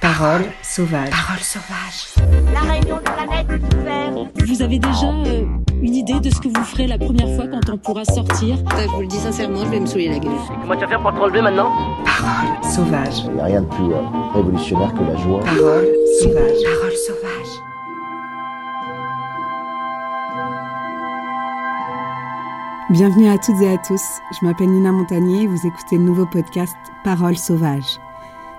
Parole sauvage. Parole sauvage. La réunion de planète est ouverte. Vous avez déjà euh, une idée de ce que vous ferez la première fois quand on pourra sortir? Je vous le dis sincèrement, je vais me saouler la gueule. Comment tu vas faire pour te relever maintenant? Parole sauvage. Il n'y a rien de plus euh, révolutionnaire que la joie. Parole sauvage. Parole sauvage. Bienvenue à toutes et à tous, je m'appelle Nina Montagnier et vous écoutez le nouveau podcast Parole sauvage.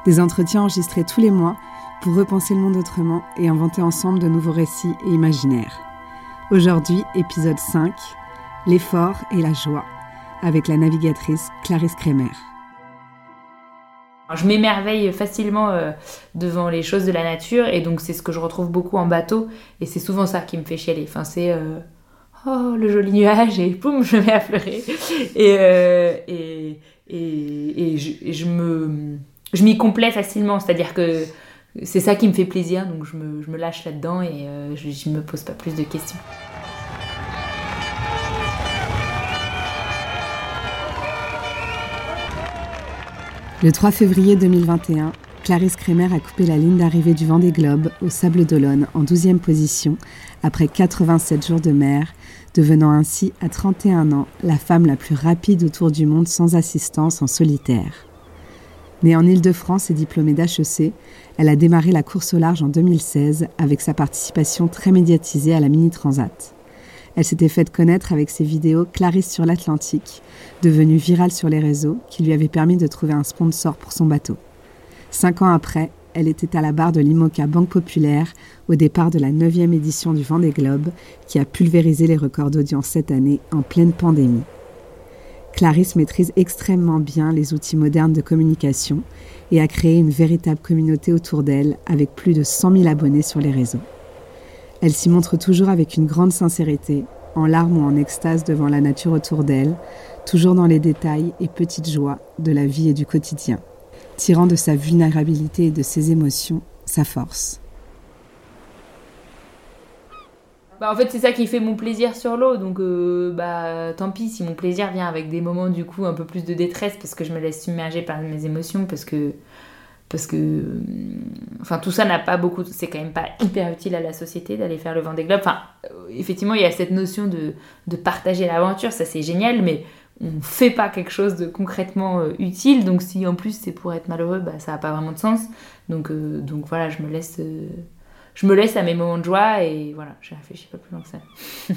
Des entretiens enregistrés tous les mois pour repenser le monde autrement et inventer ensemble de nouveaux récits et imaginaires. Aujourd'hui, épisode 5, L'effort et la joie, avec la navigatrice Clarisse Kremer. Je m'émerveille facilement euh, devant les choses de la nature et donc c'est ce que je retrouve beaucoup en bateau et c'est souvent ça qui me fait chialer. Enfin, c'est euh, oh le joli nuage et boum, je me mets à pleurer euh, et, et, et je me je m'y complais facilement, c'est-à-dire que c'est ça qui me fait plaisir donc je me, lâche là-dedans et euh, je, je me pose pas plus de questions. Le 3 février 2021, Clarisse Kremer a coupé la ligne d'arrivée du Vendée Globe au Sable d'Olonne en 12e position après 87 jours de mer, devenant ainsi à 31 ans la femme la plus rapide autour du monde sans assistance en solitaire. Née en Île-de-France et diplômée d'HEC, elle a démarré la course au large en 2016 avec sa participation très médiatisée à la Mini Transat. Elle s'était faite connaître avec ses vidéos Clarisse sur l'Atlantique, devenues virales sur les réseaux, qui lui avaient permis de trouver un sponsor pour son bateau. Cinq ans après, elle était à la barre de l'IMOCA Banque Populaire au départ de la 9e édition du Vendée Globe, qui a pulvérisé les records d'audience cette année en pleine pandémie. Clarisse maîtrise extrêmement bien les outils modernes de communication et a créé une véritable communauté autour d'elle avec plus de 100 000 abonnés sur les réseaux. Elle s'y montre toujours avec une grande sincérité, en larmes ou en extase devant la nature autour d'elle, toujours dans les détails et petites joies de la vie et du quotidien, tirant de sa vulnérabilité et de ses émotions sa force. Bah, en fait, c'est ça qui fait mon plaisir sur l'eau. Donc, euh, bah, tant pis si mon plaisir vient avec des moments, du coup, un peu plus de détresse parce que je me laisse submerger par mes émotions. Parce que, parce que, enfin, tout ça n'a pas beaucoup. C'est quand même pas hyper utile à la société d'aller faire le Vendée Globe. Enfin, euh, effectivement, il y a cette notion de, de partager l'aventure. Ça, c'est génial, mais on fait pas quelque chose de concrètement euh, utile. Donc, si en plus c'est pour être malheureux, bah, ça n'a pas vraiment de sens. Donc, donc voilà, je me laisse. Je me laisse à mes moments de joie et voilà, je réfléchis pas plus loin que ça.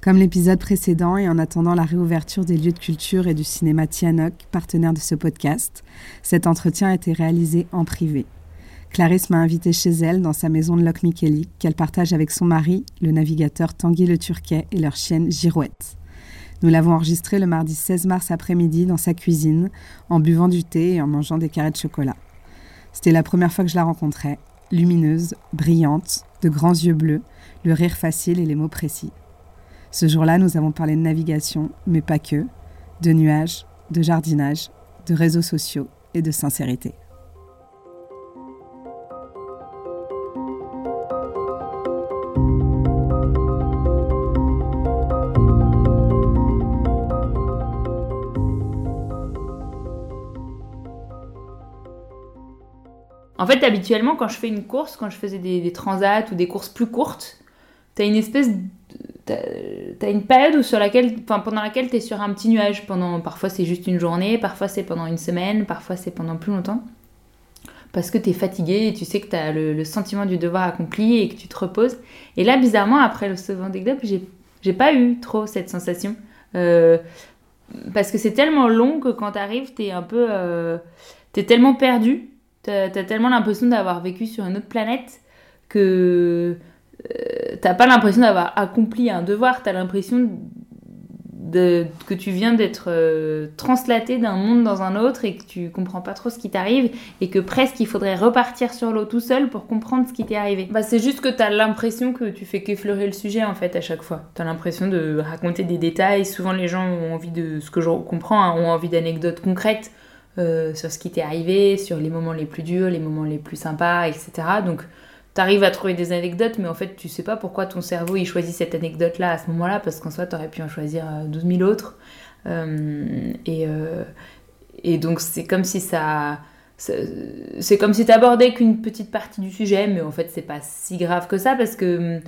Comme l'épisode précédent et en attendant la réouverture des lieux de culture et du cinéma Tianoc, partenaire de ce podcast, cet entretien a été réalisé en privé. Clarisse m'a invité chez elle dans sa maison de Loch-Micheli qu'elle partage avec son mari, le navigateur Tanguy Le Turquet et leur chienne Girouette. Nous l'avons enregistré le mardi 16 mars après-midi dans sa cuisine, en buvant du thé et en mangeant des carrés de chocolat. C'était la première fois que je la rencontrais, lumineuse, brillante, de grands yeux bleus, le rire facile et les mots précis. Ce jour-là, nous avons parlé de navigation, mais pas que, de nuages, de jardinage, de réseaux sociaux et de sincérité. En fait, habituellement, quand je fais une course, quand je faisais des, des transats ou des courses plus courtes, t'as une espèce. de- T'as t'as une période où sur laquelle, enfin, pendant laquelle t'es sur un petit nuage. Pendant, parfois c'est juste une journée, parfois c'est pendant une semaine, parfois c'est pendant plus longtemps. Parce que t'es fatigué et tu sais que t'as le, le sentiment du devoir accompli et que tu te reposes. Et là, bizarrement, après le Vendée Globe, j'ai j'ai pas eu trop cette sensation. Euh, parce que c'est tellement long que quand t'arrives, t'es un peu. euh, t'es tellement perdu T'as tellement l'impression d'avoir vécu sur une autre planète que euh, t'as pas l'impression d'avoir accompli un devoir, t'as l'impression que tu viens d'être euh, translaté d'un monde dans un autre et que tu comprends pas trop ce qui t'arrive et que presque il faudrait repartir sur l'eau tout seul pour comprendre ce qui t'est arrivé. Bah, c'est juste que t'as l'impression que tu fais qu'effleurer le sujet en fait à chaque fois. T'as l'impression de raconter des détails. Souvent les gens ont envie de, ce que je comprends, hein, ont envie d'anecdotes concrètes euh, sur ce qui t'est arrivé, sur les moments les plus durs, les moments les plus sympas, etc. Donc t'arrives à trouver des anecdotes, mais en fait tu sais pas pourquoi ton cerveau il choisit cette anecdote-là à ce moment-là, parce qu'en soi t'aurais pu en choisir euh, 12 000 autres. Euh, et, euh, et donc c'est comme si ça c'est comme si tu abordais qu'une petite partie du sujet, mais en fait, c'est pas si grave que ça parce que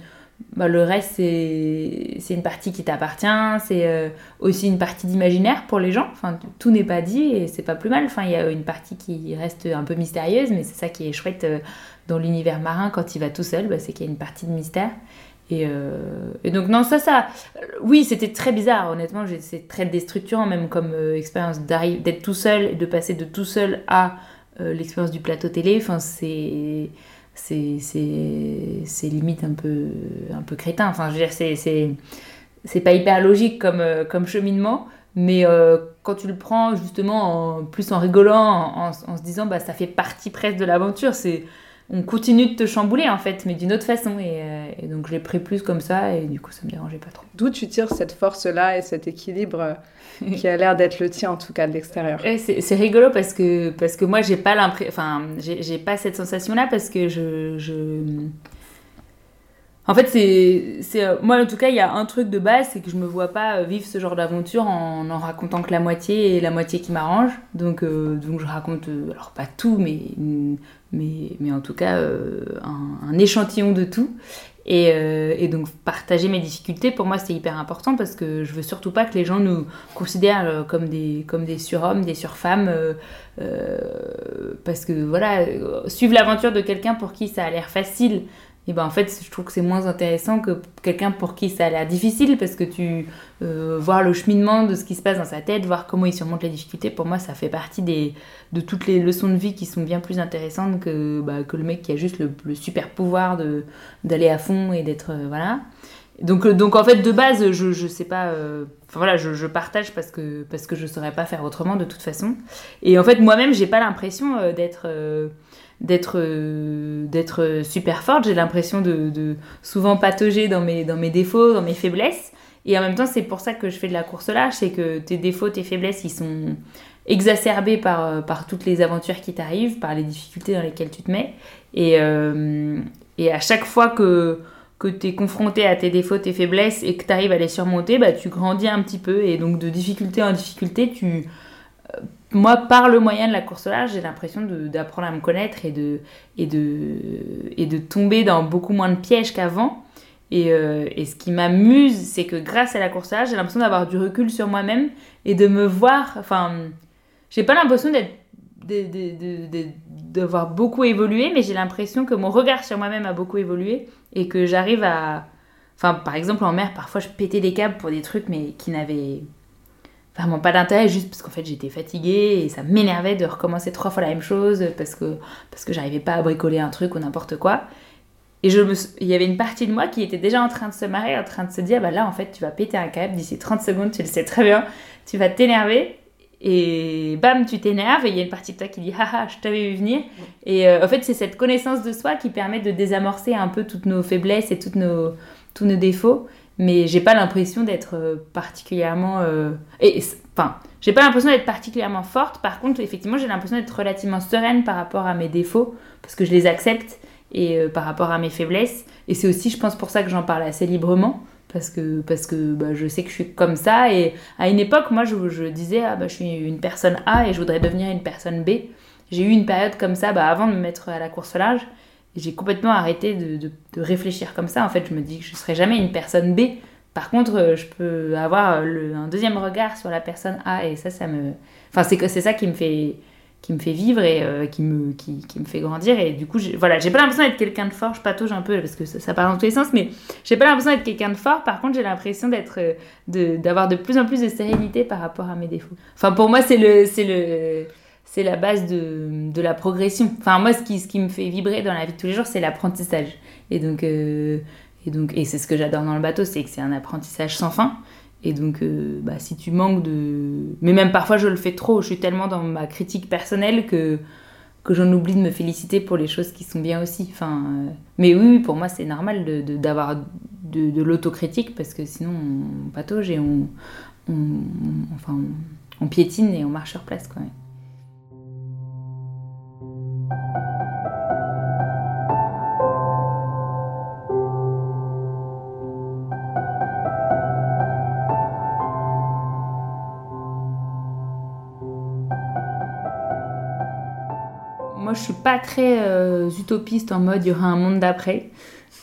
bah, le reste, c'est une partie qui t'appartient, c'est euh, aussi une partie d'imaginaire pour les gens. Enfin, tout n'est pas dit et c'est pas plus mal. Enfin, il y a une partie qui reste un peu mystérieuse, mais c'est ça qui est chouette euh, dans l'univers marin quand il va tout seul, bah, c'est qu'il y a une partie de mystère. Et, euh, et, donc, non, ça, ça. Oui, c'était très bizarre, honnêtement. C'est très déstructurant, même comme expérience d'être tout seul et de passer de tout seul à l'expérience du plateau télé. Enfin, c'est c'est limite un peu, un peu crétin. Enfin, je veux dire, c'est pas hyper logique comme, euh, comme cheminement, mais euh, quand tu le prends justement en, plus en rigolant, en, en, se disant bah ça fait partie presque de l'aventure, c'est on continue de te chambouler en fait, mais d'une autre façon. Et, euh, et donc je l'ai pris plus comme ça et du coup ça me dérangeait pas trop. D'où tu tires cette force-là et cet équilibre qui a l'air d'être le tien en tout cas de l'extérieur? c'est rigolo parce que, parce que moi j'ai pas l'impression, enfin j'ai pas cette sensation-là parce que je, je... En fait, c'est, moi en tout cas, il y a un truc de base, c'est que je me vois pas vivre ce genre d'aventure en en racontant que la moitié et la moitié qui m'arrange. Donc, euh, donc je raconte, euh, alors pas tout, mais mais, en tout cas euh, un, échantillon de tout. Et, euh, et, donc partager mes difficultés, pour moi, c'est hyper important parce que je veux surtout pas que les gens nous considèrent euh, comme des, comme des surhommes, des surfemmes. Parce que voilà, suivre l'aventure de quelqu'un pour qui ça a l'air facile et ben en fait je trouve que c'est moins intéressant que quelqu'un pour qui ça a l'air difficile parce que tu euh, voir le cheminement de ce qui se passe dans sa tête, voir comment il surmonte les difficultés, pour moi ça fait partie des, de toutes les leçons de vie qui sont bien plus intéressantes que, bah, que le mec qui a juste le, super pouvoir de, d'aller à fond et d'être euh, voilà. Donc, euh, donc en fait de base je, je sais pas euh, enfin voilà je, je, partage parce que parce que je saurais pas faire autrement de toute façon et en fait moi-même j'ai pas l'impression d'être d'être euh, d'être super forte. J'ai l'impression de, de, souvent patauger dans mes, dans mes défauts, dans mes faiblesses. Et en même temps, c'est pour ça que je fais de la course là. C'est que tes défauts, tes faiblesses, ils sont exacerbés par, par toutes les aventures qui t'arrivent, par les difficultés dans lesquelles tu te mets. Et, euh, et à chaque fois que, que tu es confronté à tes défauts, tes faiblesses et que tu arrives à les surmonter, bah, tu grandis un petit peu. Et donc, de difficulté en difficulté, tu moi, par le moyen de la course au large, j'ai l'impression d'apprendre à me connaître et de, et, de, et de tomber dans beaucoup moins de pièges qu'avant. Et, euh, et, ce qui m'amuse, c'est que grâce à la course large, j'ai l'impression d'avoir du recul sur moi-même et de me voir. Enfin, j'ai pas l'impression d'être d'avoir beaucoup évolué, mais j'ai l'impression que mon regard sur moi-même a beaucoup évolué et que j'arrive à. Enfin, par exemple, en mer, parfois je pétais des câbles pour des trucs, mais qui n'avaient vraiment pas d'intérêt juste parce qu'en fait j'étais fatiguée et ça m'énervait de recommencer trois fois la même chose parce que parce que j'arrivais pas à bricoler un truc ou n'importe quoi. Et je me il y avait une partie de moi qui était déjà en train de se marrer en train de se dire bah là en fait tu vas péter un câble d'ici 30 secondes tu le sais très bien tu vas t'énerver et bam tu t'énerves et il y a une partie de toi qui dit haha je t'avais vu venir. Et euh, en fait c'est cette connaissance de soi qui permet de désamorcer un peu toutes nos faiblesses et toutes nos tous nos défauts mais j'ai pas l'impression d'être euh, particulièrement euh... et enfin j'ai pas l'impression d'être particulièrement forte. Par contre effectivement j'ai l'impression d'être relativement sereine par rapport à mes défauts parce que je les accepte et euh, par rapport à mes faiblesses. Et c'est aussi je pense pour ça que j'en parle assez librement parce que parce que bah, je sais que je suis comme ça. Et à une époque moi je, disais ah bah je suis une personne A et je voudrais devenir une personne B. J'ai eu une période comme ça bah, avant de me mettre à la course large j'ai complètement arrêté de, de, réfléchir comme ça. En fait, je me dis que je ne serai jamais une personne B. Par contre, euh, je peux avoir le, un deuxième regard sur la personne A et ça, ça me... Enfin, c'est, c'est ça qui me fait qui me fait vivre et euh, qui, me, qui, qui, me fait grandir. Et du coup, j'ai, voilà, j'ai pas l'impression d'être quelqu'un de fort. Je patauge un peu parce que ça, ça part dans tous les sens, mais j'ai pas l'impression d'être quelqu'un de fort. Par contre, j'ai l'impression d'être, euh, de, d'avoir de plus en plus de sérénité par rapport à mes défauts. Enfin, pour moi, c'est le, c'est le, c'est la base de, de, la progression. Enfin, moi, ce qui, ce qui me fait vibrer dans la vie de tous les jours, c'est l'apprentissage. Et donc, euh, et donc, et c'est ce que j'adore dans le bateau, c'est que c'est un apprentissage sans fin. Et donc, euh, bah, si tu manques de... Mais même parfois, je le fais trop. Je suis tellement dans ma critique personnelle que, que j'en oublie de me féliciter pour les choses qui sont bien aussi. Enfin, euh... Mais oui, pour moi, c'est normal d'avoir de, de, de, l'autocritique parce que sinon, on patauge et on, on, enfin, on, piétine et on marche sur place quand même. Je suis pas très euh, utopiste en mode il y aura un monde d'après.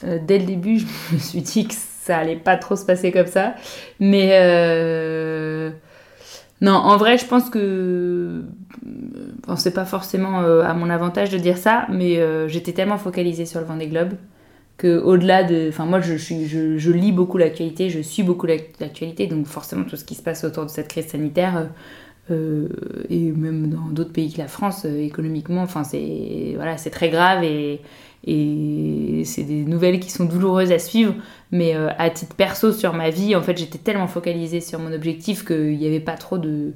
Euh, dès le début, je me suis dit que ça allait pas trop se passer comme ça. Mais euh, non, en vrai, je pense que bon, c'est pas forcément à mon avantage de dire ça, mais j'étais tellement focalisée sur le Vendée Globe que au-delà de, enfin moi, je, lis beaucoup l'actualité, je suis beaucoup l'ac- l'actualité, donc forcément tout ce qui se passe autour de cette crise sanitaire. Euh, et même dans d'autres pays que la France, euh, économiquement, enfin c'est voilà, très grave et, c'est des nouvelles qui sont douloureuses à suivre. Mais euh, à titre perso sur ma vie, en fait, j'étais tellement focalisée sur mon objectif qu'il n'y avait pas trop de,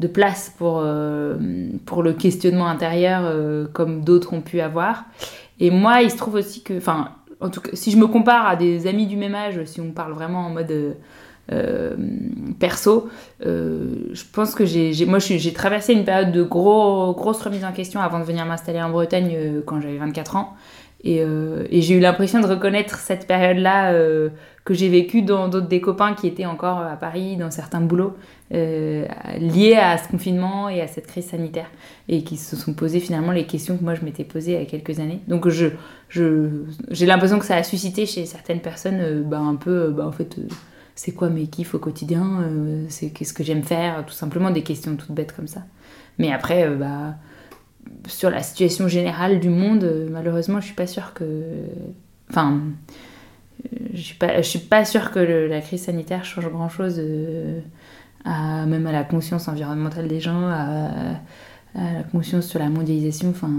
de place pour, pour le questionnement intérieur comme d'autres ont pu avoir. Et moi, il se trouve aussi que, enfin, en tout cas, si je me compare à des amis du même âge, si on parle vraiment en mode euh, perso, euh, je pense que j'ai, moi, j'ai traversé une période de gros, grosse remise en question avant de venir m'installer en Bretagne euh, quand j'avais 24 ans. Et, j'ai eu l'impression de reconnaître cette période-là que j'ai vécue dans d'autres des copains qui étaient encore à Paris, dans certains boulots, liés à ce confinement et à cette crise sanitaire, et qui se sont posés finalement les questions que moi je m'étais posées il y a quelques années. Donc je, j'ai l'impression que ça a suscité chez certaines personnes bah, un peu, bah, en fait, c'est quoi mes kiffs au quotidien, euh, c'est qu'est-ce que j'aime faire, tout simplement des questions toutes bêtes comme ça. Mais après, euh, bah, sur la situation générale du monde, euh, malheureusement, je suis pas sûre que. Enfin, je suis pas, je suis pas sûre que la crise sanitaire change grand chose, à, même à la conscience environnementale des gens, à, à la conscience sur la mondialisation. Enfin,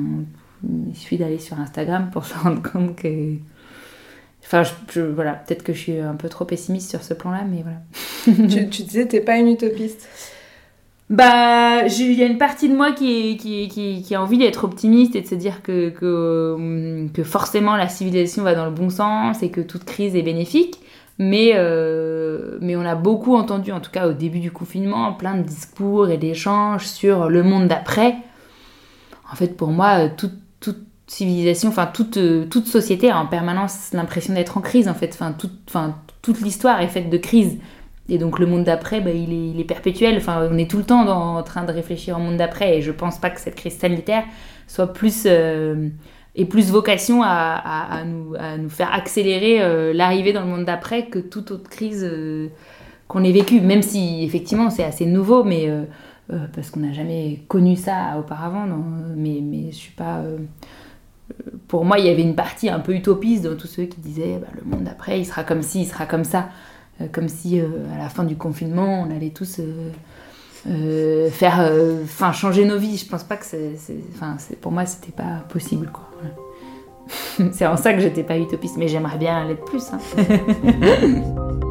il suffit d'aller sur Instagram pour se rendre compte que. Enfin, je, je- voilà, peut-être que je suis un peu trop pessimiste sur ce plan-là, mais voilà. tu, tu disais, t'es pas une utopiste. Bah, il y a une partie de moi qui, est- qui, qui, qui a envie d'être optimiste et de se dire que, que, hum, que forcément la civilisation va dans le bon sens et que toute crise est bénéfique. Mais, euh, mais on a beaucoup entendu, en tout cas au début du confinement, plein de discours et d'échanges sur le monde d'après. En fait, pour moi, toute civilisation, enfin toute, euh, toute société a en permanence l'impression d'être en crise, en fait. Enfin, toute, l'histoire est faite de crises. Et donc le monde d'après, bah, il, est, perpétuel. Enfin, on est tout le temps en train de réfléchir au monde d'après. Et je pense pas que cette crise sanitaire soit plus euh, ait plus vocation à, nous, à nous faire accélérer euh, l'arrivée dans le monde d'après que toute autre crise euh, qu'on ait vécue. Même si effectivement c'est assez nouveau, mais euh, euh, parce qu'on n'a jamais connu ça auparavant. non. mais mais je suis pas. Pour moi, il y avait une partie un peu utopiste dans tous ceux qui disaient bah, le monde d'après, il sera comme ci, il sera comme ça. Euh, comme si euh, à la fin du confinement, on allait tous euh, faire, enfin changer nos vies. Je pense pas que c'est, pour moi c'était pas possible c'est en ça que j'étais pas utopiste, mais j'aimerais bien l'être plus. hein.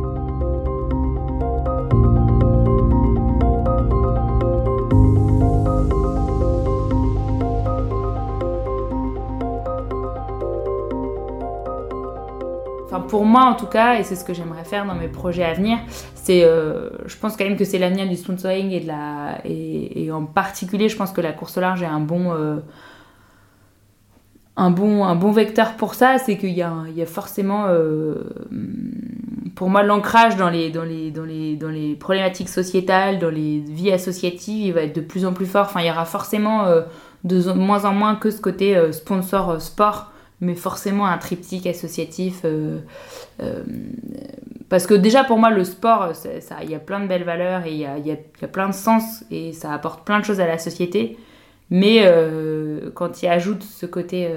Enfin, pour moi en tout cas, et c'est ce que j'aimerais faire dans mes projets à venir, c'est, euh, je pense quand même que c'est l'avenir du sponsoring et de la, et, en particulier, je pense que la course au large est un bon, euh, un bon, un bon vecteur pour ça, c'est qu'il y y a forcément, euh, pour moi, l'ancrage dans les, dans les, dans les, dans les problématiques sociétales, dans les vies associatives, il va être de plus en plus fort. Enfin, il y aura forcément de moins en moins que ce côté sponsor sport mais forcément un triptyque associatif. euh, euh, parce que déjà pour moi le sport, il y a plein de belles valeurs et il y a, y y a plein de sens et ça apporte plein de choses à la société. Mais euh, quand il ajoute ce côté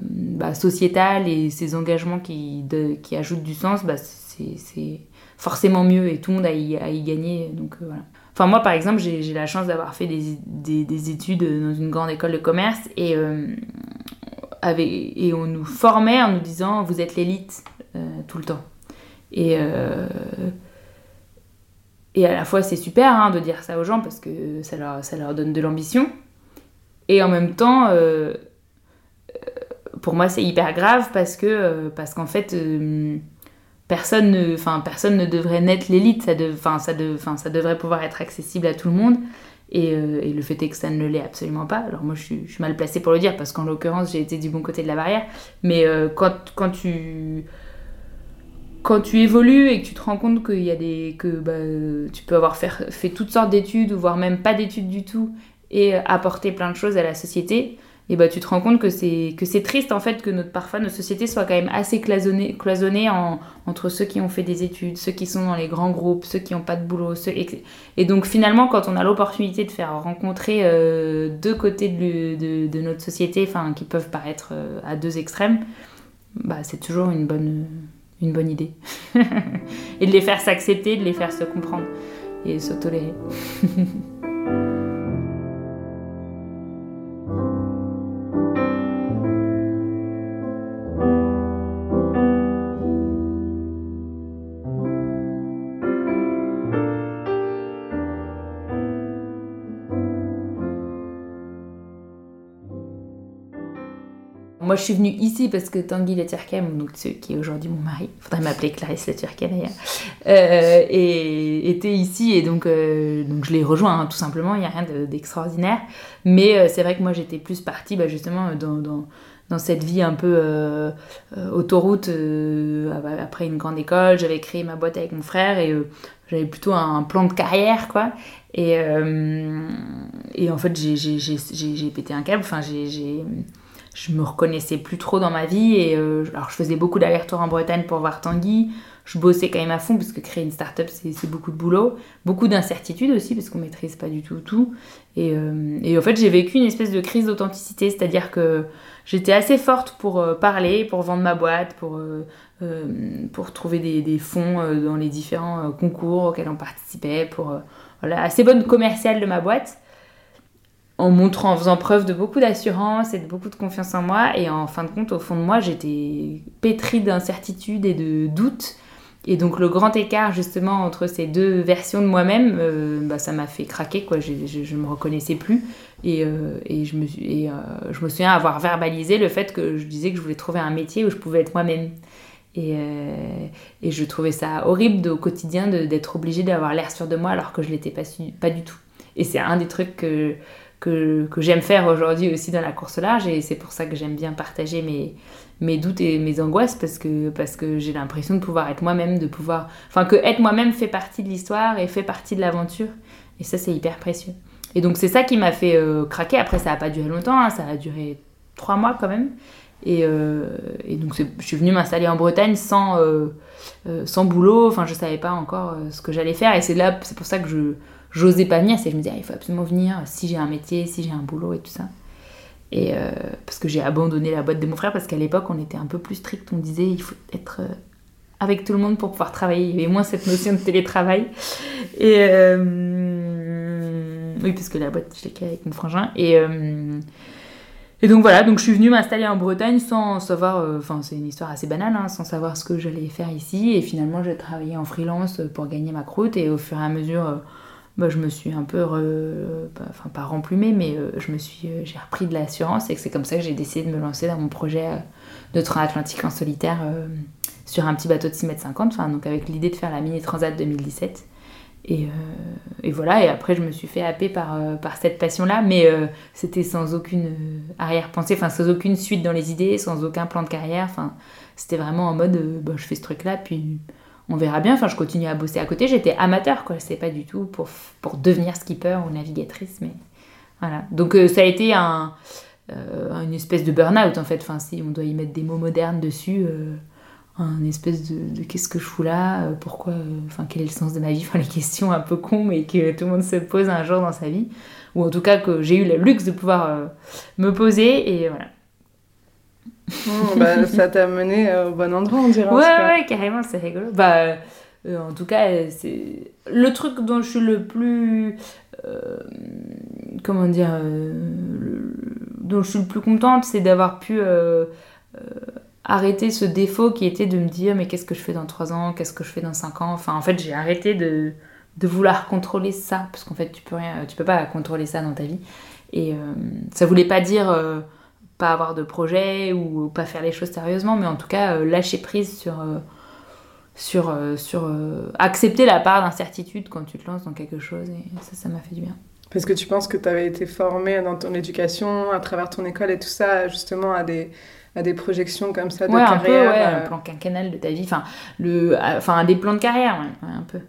bah, sociétal et ces engagements qui, qui ajoutent du sens, bah, c'est forcément mieux et tout le monde a y, y gagné. Donc voilà. Enfin, moi, par exemple, j'ai la chance d'avoir fait des, des, des études dans une grande école de commerce et, et on nous formait en nous disant vous êtes l'élite euh, tout le temps. Et, euh, et à la fois, c'est super hein, de dire ça aux gens parce que ça leur, donne de l'ambition. Et en même temps, euh, pour moi, c'est hyper grave parce que parce qu'en fait, personne ne, personne ne devrait naître l'élite. Ça, de, ça, de, ça devrait pouvoir être accessible à tout le monde. Et, euh, et le fait est que ça ne l'est absolument pas. Alors moi, je suis, mal placée pour le dire parce qu'en l'occurrence, j'ai été du bon côté de la barrière. Mais euh, quand, tu quand tu évolues et que tu te rends compte qu'il y a des que bah, tu peux avoir faire, fait toutes sortes d'études ou voire même pas d'études du tout et apporter plein de choses à la société, et bah tu te rends compte que c'est que c'est triste en fait que notre parfois nos sociétés soient quand même assez cloisonnées cloisonnées en, entre ceux qui ont fait des études, ceux qui sont dans les grands groupes, ceux qui n'ont pas de boulot, ceux, et, donc finalement quand on a l'opportunité de faire rencontrer euh, deux côtés de, de, de, notre société, enfin qui peuvent paraître euh, à deux extrêmes, bah c'est toujours une bonne une bonne idée et de les faire s'accepter, de les faire se comprendre et se tolérer. Je suis venue ici parce que Tanguy Laturkem, donc qui est aujourd'hui mon mari, faudrait m'appeler Clarisse Laturkem d'ailleurs, euh, était ici et donc, euh, donc je l'ai rejoint hein, tout simplement. Il n'y a rien d'extraordinaire, mais euh, c'est vrai que moi j'étais plus partie bah, justement dans, dans, cette vie un peu autoroute après une grande école. J'avais créé ma boîte avec mon frère et j'avais plutôt un plan de carrière quoi. Et, et en fait j'ai pété un câble. Enfin j'ai je me reconnaissais plus trop dans ma vie et euh, alors je faisais beaucoup d'allers-retours en Bretagne pour voir Tanguy. Je bossais quand même à fond parce que créer une start-up c'est beaucoup de boulot. Beaucoup d'incertitudes aussi parce qu'on maîtrise pas du tout tout. Et, euh, et en fait j'ai vécu une espèce de crise d'authenticité c'est à dire que j'étais assez forte pour euh, parler pour vendre ma boîte pour pour trouver des, des fonds dans les différents concours auxquels on participait pour voilà assez bonne commerciale de ma boîte en montrant, en faisant preuve de beaucoup d'assurance et de beaucoup de confiance en moi. Et en fin de compte, au fond de moi, j'étais pétrie d'incertitude et de doute. Et donc le grand écart justement entre ces deux versions de moi-même, euh, bah, ça m'a fait craquer, quoi. Je, je, me reconnaissais plus. Et, euh, euh, je me souviens avoir verbalisé le fait que je disais que je voulais trouver un métier où je pouvais être moi-même. Et, je trouvais ça horrible au quotidien d'être obligée d'avoir l'air sûre de moi alors que je l'étais pas du tout. Et c'est un des trucs que que, que j'aime faire aujourd'hui aussi dans la course large et c'est pour ça que j'aime bien partager mes, mes doutes et mes angoisses parce que, parce que j'ai l'impression de pouvoir être moi-même, de pouvoir... Enfin, que être moi-même fait partie de l'histoire et fait partie de l'aventure et ça c'est hyper précieux. Et donc c'est ça qui m'a fait euh, craquer. Après ça n'a pas duré longtemps, hein. ça a duré trois mois quand même. Et, euh, et donc je suis venue m'installer en Bretagne sans, euh, sans boulot, enfin je savais pas encore ce que j'allais faire et c'est là, c'est pour ça que je j'osais pas venir, c'est je me disais, ah, il faut absolument venir si j'ai un métier, si j'ai un boulot et tout ça. Et euh, parce que j'ai abandonné la boîte de mon frère, parce qu'à l'époque, on était un peu plus strict, on disait, il faut être euh, avec tout le monde pour pouvoir travailler. Il y avait moins cette notion de télétravail. Et euh, oui, parce que la boîte, je l'ai créée avec mon frangin. Et, et donc voilà, donc je suis venue m'installer en Bretagne sans savoir, enfin c'est une histoire assez banale, hein, sans savoir ce que j'allais faire ici. Et finalement, j'ai travaillé en freelance pour gagner ma croûte. Et au fur et à mesure bah, je me suis un peu, bah, enfin pas remplumée, mais euh, je me suis, euh, j'ai repris de l'assurance et que c'est comme ça que j'ai décidé de me lancer dans mon projet euh, de train atlantique en solitaire sur un petit bateau de 6 mètres 50, donc avec l'idée de faire la mini transat 2017. Et, et, voilà, et après je me suis fait happer par, par cette passion-là, mais c'était sans aucune arrière-pensée, enfin sans aucune suite dans les idées, sans aucun plan de carrière, enfin c'était vraiment en mode bah, je fais ce truc-là, puis on verra bien. Enfin, je continue à bosser à côté. J'étais amateur, quoi. C'est pas du tout pour, devenir skipper ou navigatrice, mais voilà. Donc euh, ça a été un, euh, une espèce de burn-out en fait. Enfin, si on doit y mettre des mots modernes dessus, euh, un espèce de, qu'est-ce que je fous là, pourquoi, enfin quel est le sens de ma vie, enfin les questions un peu cons mais que tout le monde se pose un jour dans sa vie, ou en tout cas que j'ai eu le luxe de pouvoir me poser et voilà. Oh, bah, ça t'a mené au bon endroit, on dirait. Ouais, ouais, carrément, c'est rigolo. Bah, euh, en tout cas, c'est le truc dont je suis le plus. Euh, comment dire. Euh, dont je suis le plus contente, c'est d'avoir pu arrêter ce défaut qui était de me dire mais qu'est-ce que je fais dans 3 ans, qu'est-ce que je fais dans 5 ans? Enfin, en fait, j'ai arrêté de, de vouloir contrôler ça, parce qu'en fait, tu peux, rien, tu peux pas contrôler ça dans ta vie. Et ça voulait pas dire pas avoir de projet ou pas faire les choses sérieusement, mais en tout cas euh, lâcher prise sur, euh, sur, euh, sur accepter la part d'incertitude quand tu te lances dans quelque chose et ça, ça m'a fait du bien. Parce que tu penses que tu avais été formée dans ton éducation, à travers ton école et tout ça, justement à des, à des projections comme ça de ouais, carrière un peu, ouais, un plan quinquennal de ta vie, enfin, le, enfin des plans de carrière, ouais, un peu.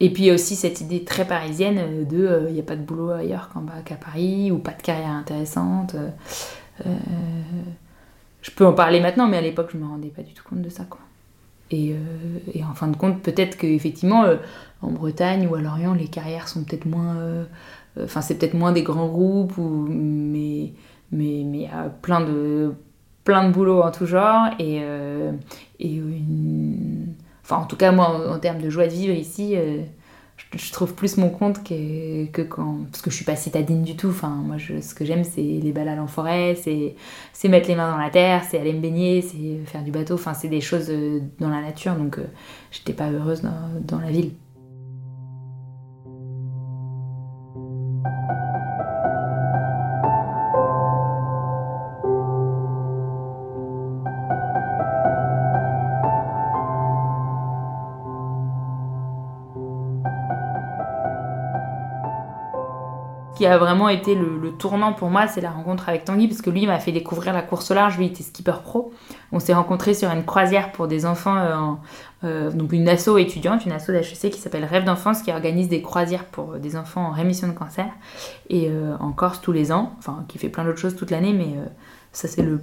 Et puis aussi cette idée très parisienne euh, de il n'y a pas de boulot ailleurs qu'en bas qu'à Paris, ou pas de carrière intéressante. Euh, je peux en parler maintenant, mais à l'époque, je me rendais pas du tout compte de ça. Quoi. Et, et en fin de compte, peut-être qu'effectivement, en Bretagne ou à Lorient, les carrières sont peut-être moins. Enfin, c'est peut-être moins des grands groupes, ou, mais mais il y a plein de, plein de boulot en tout genre. Et, Enfin, en tout cas, moi, en, termes de joie de vivre ici, euh, je, trouve plus mon compte que, que, quand. Parce que je suis pas citadine du tout. Enfin, moi, je, ce que j'aime, c'est les balades en forêt, c'est mettre les mains dans la terre, c'est aller me baigner, c'est faire du bateau. Enfin, c'est des choses euh, dans la nature. Donc, euh, j'étais pas heureuse dans, dans la ville. Qui a vraiment été le, tournant pour moi, c'est la rencontre avec Tanguy, parce que lui m'a fait découvrir la course au large, lui il était skipper pro. On s'est rencontrés sur une croisière pour des enfants, euh, euh, donc une asso étudiante, une asso d'HEC qui s'appelle Rêve d'enfance, qui organise des croisières pour des enfants en rémission de cancer, et euh, en Corse tous les ans, enfin qui fait plein d'autres choses toute l'année, mais ça c'est le,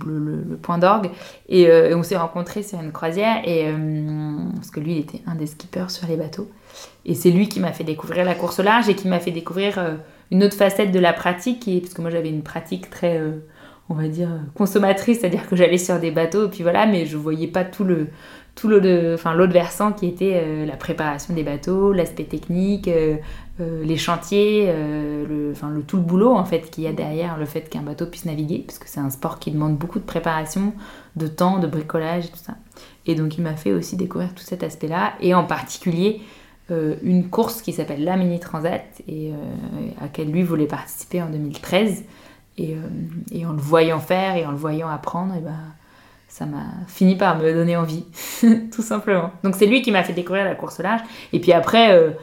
point d'orgue. Et, on s'est rencontrés sur une croisière, et, parce que lui il était un des skippers sur les bateaux. Et c'est lui qui m'a fait découvrir la course au large et qui m'a fait découvrir une autre facette de la pratique, parce que moi j'avais une pratique très, euh, on va dire, consommatrice, c'est-à-dire que j'allais sur des bateaux, puis voilà, mais je voyais pas tout le tout l'autre enfin, versant qui était euh, la préparation des bateaux, l'aspect technique, euh, les chantiers, le, tout le boulot en fait qu'il y a derrière le fait qu'un bateau puisse naviguer, parce que c'est un sport qui demande beaucoup de préparation, de temps, de bricolage et tout ça. Et donc il m'a fait aussi découvrir tout cet aspect-là, et en particulier euh, une course qui s'appelle la Mini Transat et euh, à laquelle lui voulait participer en 2013. Et, euh, et, en le voyant faire et en le voyant apprendre, et ben, ça m'a fini par me donner envie, tout simplement. Donc c'est lui qui m'a fait découvrir la course large. Et puis après,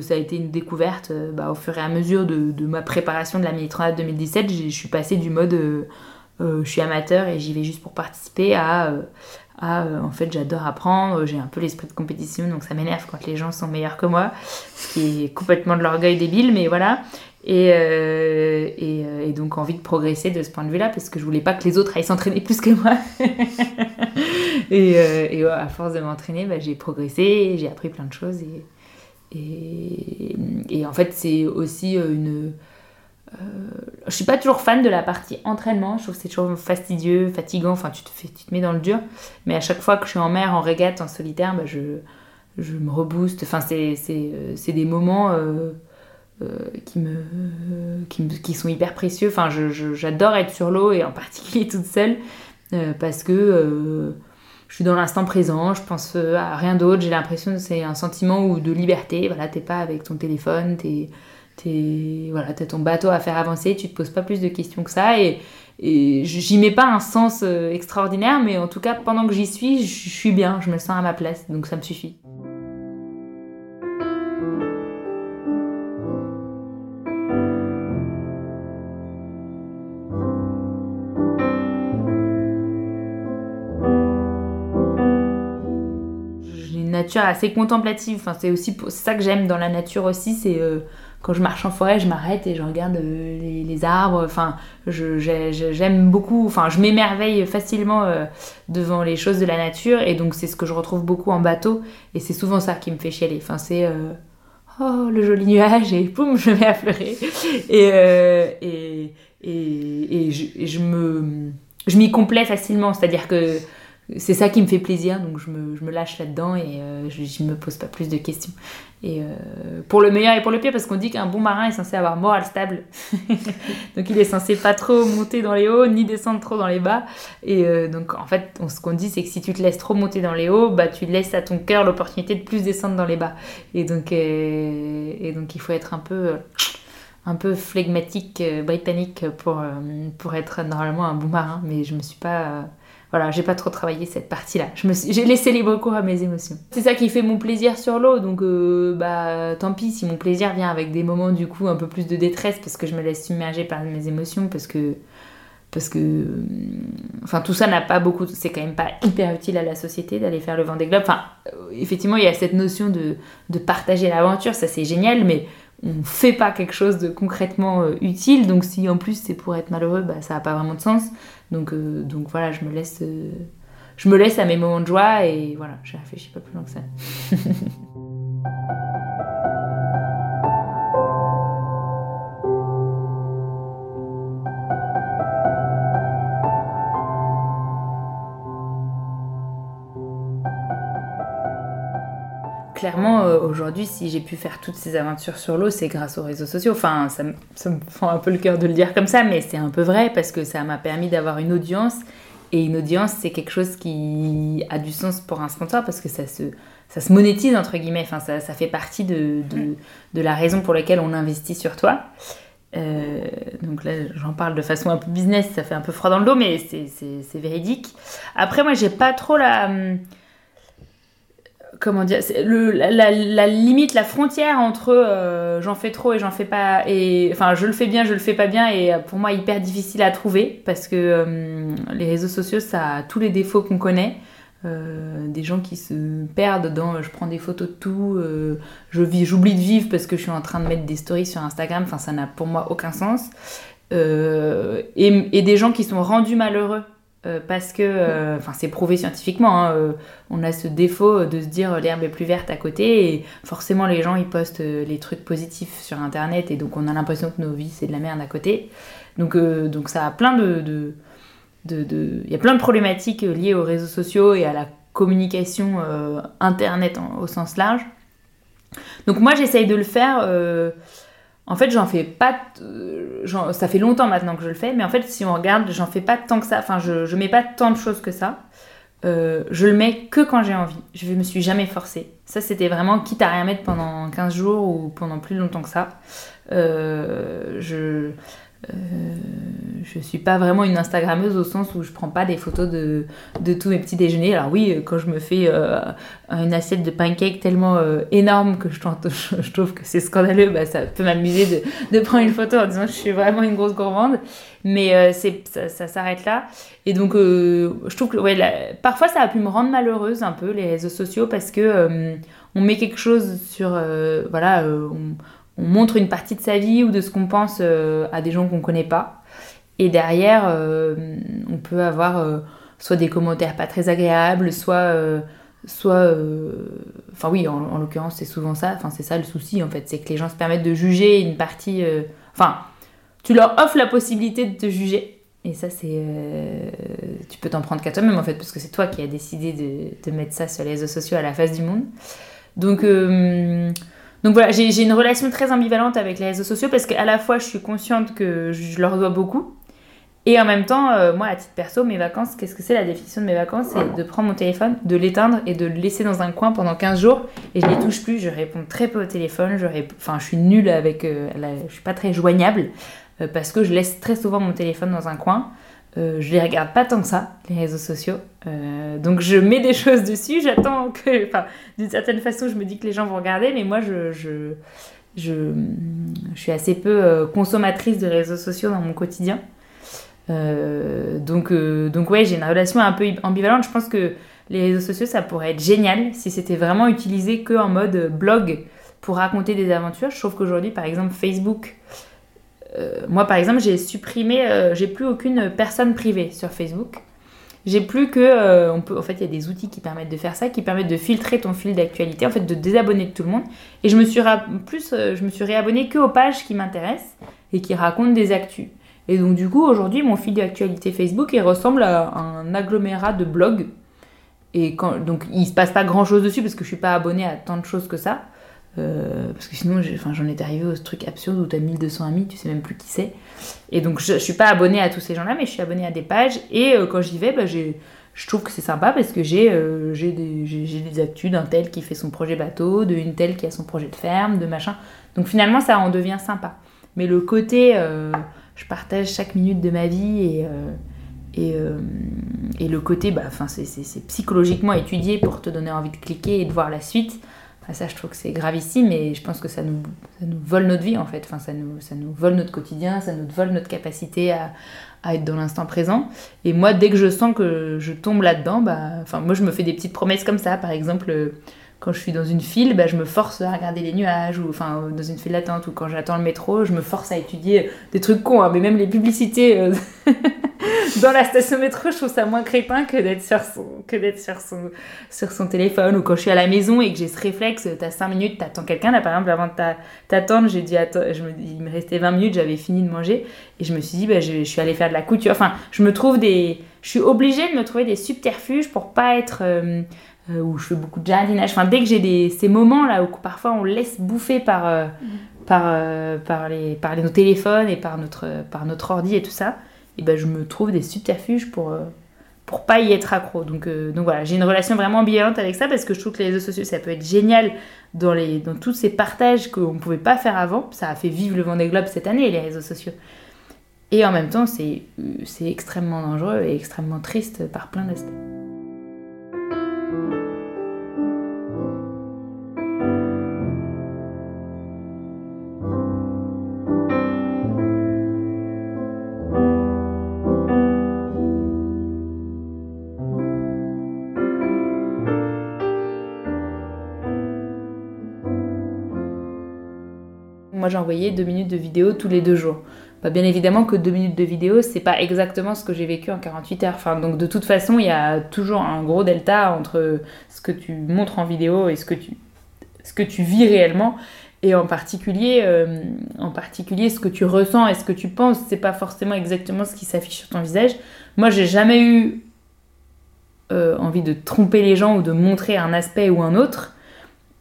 ça a été une découverte bah, au fur et à mesure de, de, ma préparation de la Mini Transat 2017. Je suis passée du mode je suis amateur et j'y vais juste pour participer à ah, euh, en fait j'adore apprendre, j'ai un peu l'esprit de compétition donc ça m'énerve quand les gens sont meilleurs que moi, ce qui est complètement de l'orgueil débile mais voilà. Et, euh, euh, et, donc envie de progresser de ce point de vue-là parce que je voulais pas que les autres aillent s'entraîner plus que moi. et, à force de m'entraîner, bah, j'ai progressé, j'ai appris plein de choses et, en fait c'est aussi une je suis pas toujours fan de la partie entraînement, je trouve que c'est toujours fastidieux, fatigant, enfin tu te, fais, tu te mets dans le dur, mais à chaque fois que je suis en mer, en régate, en solitaire, bah, je, je me rebooste, enfin c'est, euh, des moments euh, qui, me, qui, me, qui, sont hyper précieux, enfin j'adore être sur l'eau et en particulier toute seule, parce que je suis dans l'instant présent, je pense à rien d'autre, j'ai l'impression que c'est un sentiment de liberté, voilà, t'es pas avec ton téléphone, t'es voilà, as ton bateau à faire avancer, tu te poses pas plus de questions que ça. Et, j'y mets pas un sens euh, extraordinaire, mais en tout cas, pendant que j'y suis, je suis bien, je me sens à ma place, donc ça me suffit. J'ai une nature assez contemplative, c'est aussi ça que j'aime dans la nature aussi, c'est euh, quand je marche en forêt, je m'arrête et je regarde euh, les, arbres. Enfin, j'aime beaucoup, enfin, je m'émerveille facilement euh, devant les choses de la nature et donc c'est ce que je retrouve beaucoup en bateau et c'est souvent ça qui me fait chialer. Enfin, c'est euh, oh le joli nuage et poum, je me mets à pleurer et, et, et, et, je, je me je m'y complais facilement, c'est-à-dire que c'est ça qui me fait plaisir, donc je me, je me lâche là-dedans et je ne me pose pas plus de questions. Et euh, pour le meilleur et pour le pire, parce qu'on dit qu'un bon marin est censé avoir morale stable. donc il est censé pas trop monter dans les hauts, ni descendre trop dans les bas. Et euh, donc en fait, on, ce qu'on dit, c'est que si tu te laisses trop monter dans les hauts, bah, tu laisses à ton cœur l'opportunité de plus descendre dans les bas. Et donc, euh, et donc il faut être un peu, un peu flegmatique, britannique pour, pour être normalement un bon marin. Mais je me suis pas voilà, j'ai pas trop travaillé cette partie-là. J'ai laissé libre cours à mes émotions. C'est ça qui fait mon plaisir sur l'eau, donc euh, bah tant pis si mon plaisir vient avec des moments du coup un peu plus de détresse parce que je me laisse submerger par mes émotions, parce que parce que euh, enfin tout ça n'a pas beaucoup c'est quand même pas hyper utile à la société d'aller faire le Vendée Globe enfin euh, effectivement il y a cette notion de, de partager l'aventure ça c'est génial mais on fait pas quelque chose de concrètement euh, utile donc si en plus c'est pour être malheureux bah ça a pas vraiment de sens donc euh, donc voilà je me laisse euh, je me laisse à mes moments de joie et voilà je réfléchis pas plus loin que ça clairement, euh, aujourd'hui, si j'ai pu faire toutes ces aventures sur l'eau, c'est grâce aux réseaux sociaux. Enfin, ça, me- ça me fend un peu le cœur de le dire comme ça, mais c'est un peu vrai parce que ça m'a permis d'avoir une audience. Et une audience, c'est quelque chose qui a du sens pour un sponsor parce que ça se, ça se monétise, entre guillemets. Enfin, ça, ça fait partie de, de, de la raison pour laquelle on investit sur toi. Euh, donc là, j'en parle de façon un peu business, ça fait un peu froid dans le dos, mais c'est- véridique. Après, moi, j'ai pas trop la. Comment dire le, la, limite la frontière entre euh, j'en fais trop et j'en fais pas et enfin je le fais bien je le fais pas bien et euh, pour moi hyper difficile à trouver parce que euh, les réseaux sociaux ça a tous les défauts qu'on connaît. Des gens qui se perdent dans je prends des photos de tout je vis j'oublie de vivre parce que je suis en train de mettre des stories sur Instagram. Enfin ça n'a pour moi aucun sens. Et, et des gens qui sont rendus malheureux euh, parce que, euh, enfin, c'est prouvé scientifiquement, hein, euh, on a ce défaut de se dire l'herbe est plus verte à côté, et forcément les gens ils postent les trucs positifs sur internet, et donc on a l'impression que nos vies c'est de la merde à côté. Donc, donc ça a plein de. de de- de- il y a plein de problématiques liées aux réseaux sociaux et à la communication internet au sens large. Donc moi j'essaye de le faire. En fait, j'en fais pas. euh, ça fait longtemps maintenant que je le fais, mais en fait, si on regarde, j'en fais pas tant que ça. Enfin, je, je mets pas tant de choses que ça. Euh, je le mets que quand j'ai envie. Je me suis jamais forcée. Ça, c'était vraiment quitte à rien mettre pendant 15 jours ou pendant plus longtemps que ça. Euh, je. Euh, je suis pas vraiment une Instagrammeuse au sens où je prends pas des photos de, de tous mes petits déjeuners. Alors oui, quand je me fais euh, une assiette de pancakes tellement euh, énorme que je, trouve que c'est scandaleux, bah, ça peut m'amuser de, de prendre une photo en disant que je suis vraiment une grosse gourmande. Mais euh, c'est, ça, s'arrête là. Et donc, euh, je trouve que ouais, parfois ça a pu me rendre malheureuse un peu, les réseaux sociaux, parce que euh, on met quelque chose sur. euh, voilà, euh, on montre une partie de sa vie ou de ce qu'on pense euh, à des gens qu'on connaît pas. Et derrière, euh, on peut avoir euh, soit des commentaires pas très agréables, soit. soit enfin oui en, en l'occurrence c'est souvent ça enfin c'est ça le souci en fait c'est que les gens se permettent de juger une partie enfin tu leur offres la possibilité de te juger et ça c'est tu peux t'en prendre qu'à toi-même en fait parce que c'est toi qui as décidé de, de mettre ça sur les réseaux sociaux à la face du monde donc donc voilà j'ai une relation très ambivalente avec les réseaux sociaux parce qu'à la fois je suis consciente que je leur dois beaucoup et en même temps, euh, moi, à titre perso, mes vacances, qu'est-ce que c'est la définition de mes vacances? C'est de prendre mon téléphone, de l'éteindre et de le laisser dans un coin pendant 15 jours. Et je les touche plus, je réponds très peu au téléphone. Je réponds... Enfin, je suis nulle avec. euh, la- Je suis pas très joignable euh, parce que je laisse très souvent mon téléphone dans un coin. Euh, je les regarde pas tant que ça, les réseaux sociaux. Euh, donc je mets des choses dessus, j'attends que. D'une certaine façon, je me dis que les gens vont regarder, mais moi, je. suis assez peu euh, consommatrice de réseaux sociaux dans mon quotidien. Donc, donc ouais, j'ai une relation un peu ambivalente. Je pense que les réseaux sociaux, ça pourrait être génial si c'était vraiment utilisé que en mode blog pour raconter des aventures. Je trouve qu'aujourd'hui, par exemple, Facebook, euh, moi par exemple, j'ai supprimé, euh, j'ai plus aucune personne privée sur Facebook. J'ai plus que, euh, on peut, en fait, il y a des outils qui permettent de faire ça, qui permettent de filtrer ton fil d'actualité, en fait, de désabonner de tout le monde. Et je me suis plus, je me suis réabonnée que aux pages qui m'intéressent et qui racontent des actus. Et donc du coup, aujourd'hui, mon fil d'actualité Facebook, il ressemble à un agglomérat de blogs. Et quand, donc il se passe pas grand chose dessus parce que je suis pas abonnée à tant de choses que ça. Euh, parce que sinon, j'en étais arrivée au truc absurde où t'as 1200 amis, tu sais même plus qui c'est. Et donc je, je suis pas abonnée à tous ces gens-là, mais je suis abonnée à des pages. Et euh, quand j'y vais, bah, je trouve que c'est sympa parce que j'ai, euh, des, des actus d'un tel qui fait son projet bateau, d'une telle qui a son projet de ferme, de machin. Donc finalement, ça en devient sympa. Mais le côté, euh, je partage chaque minute de ma vie et, et, le côté, bah, c'est psychologiquement étudié pour te donner envie de cliquer et de voir la suite. Ça, je trouve que c'est gravissime et je pense que ça nous, ça nous vole notre vie en fait. Enfin, ça nous, ça nous vole notre quotidien, ça nous vole notre capacité à, à être dans l'instant présent. Et moi, dès que je sens que je tombe là-dedans, bah, enfin, moi, je me fais des petites promesses comme ça. Par exemple, euh, quand je suis dans une file, bah, je me force à regarder les nuages, ou enfin, dans une file d'attente, ou quand j'attends le métro, je me force à étudier des trucs cons, hein, mais même les publicités. euh, dans la station métro, je trouve ça moins crétin que d'être sur son, que d'être sur son, sur son téléphone ou quand je suis à la maison et que j'ai ce réflexe, t'as 5 minutes, t'attends quelqu'un. Là, par exemple, avant de t'a- t'attendre, j'ai dit, attends, je me, il me restait 20 minutes, j'avais fini de manger et je me suis dit, bah, je, suis allée faire de la couture. Enfin, je me trouve des. Je suis obligée de me trouver des subterfuges pour pas être. euh, euh, où je fais beaucoup de jardinage. Enfin, dès que j'ai des, ces moments-là où parfois on laisse bouffer par, euh, par, euh, par, les, par les- nos téléphones et par notre, par notre ordi et tout ça, et ben je me trouve des subterfuges pour, euh, pour pas y être accro. Donc, donc voilà, j'ai une relation vraiment ambivalente avec ça parce que je trouve que les réseaux sociaux, ça peut être génial dans, les, dans tous ces partages qu'on ne pouvait pas faire avant. Ça a fait vivre le Vendée Globe cette année, les réseaux sociaux. Et en même temps, c'est extrêmement dangereux et extrêmement triste par plein d'aspects. Moi, j'ai envoyé deux minutes de vidéo tous les deux jours. Bah, bien évidemment que deux minutes de vidéo, c'est pas exactement ce que j'ai vécu en 48 heures. Enfin, donc de toute façon, il y a toujours un gros delta entre ce que tu montres en vidéo et ce que tu, ce que tu vis réellement. Et en particulier, euh, en particulier, ce que tu ressens et ce que tu penses, c'est pas forcément exactement ce qui s'affiche sur ton visage. Moi, j'ai jamais eu euh, envie de tromper les gens ou de montrer un aspect ou un autre.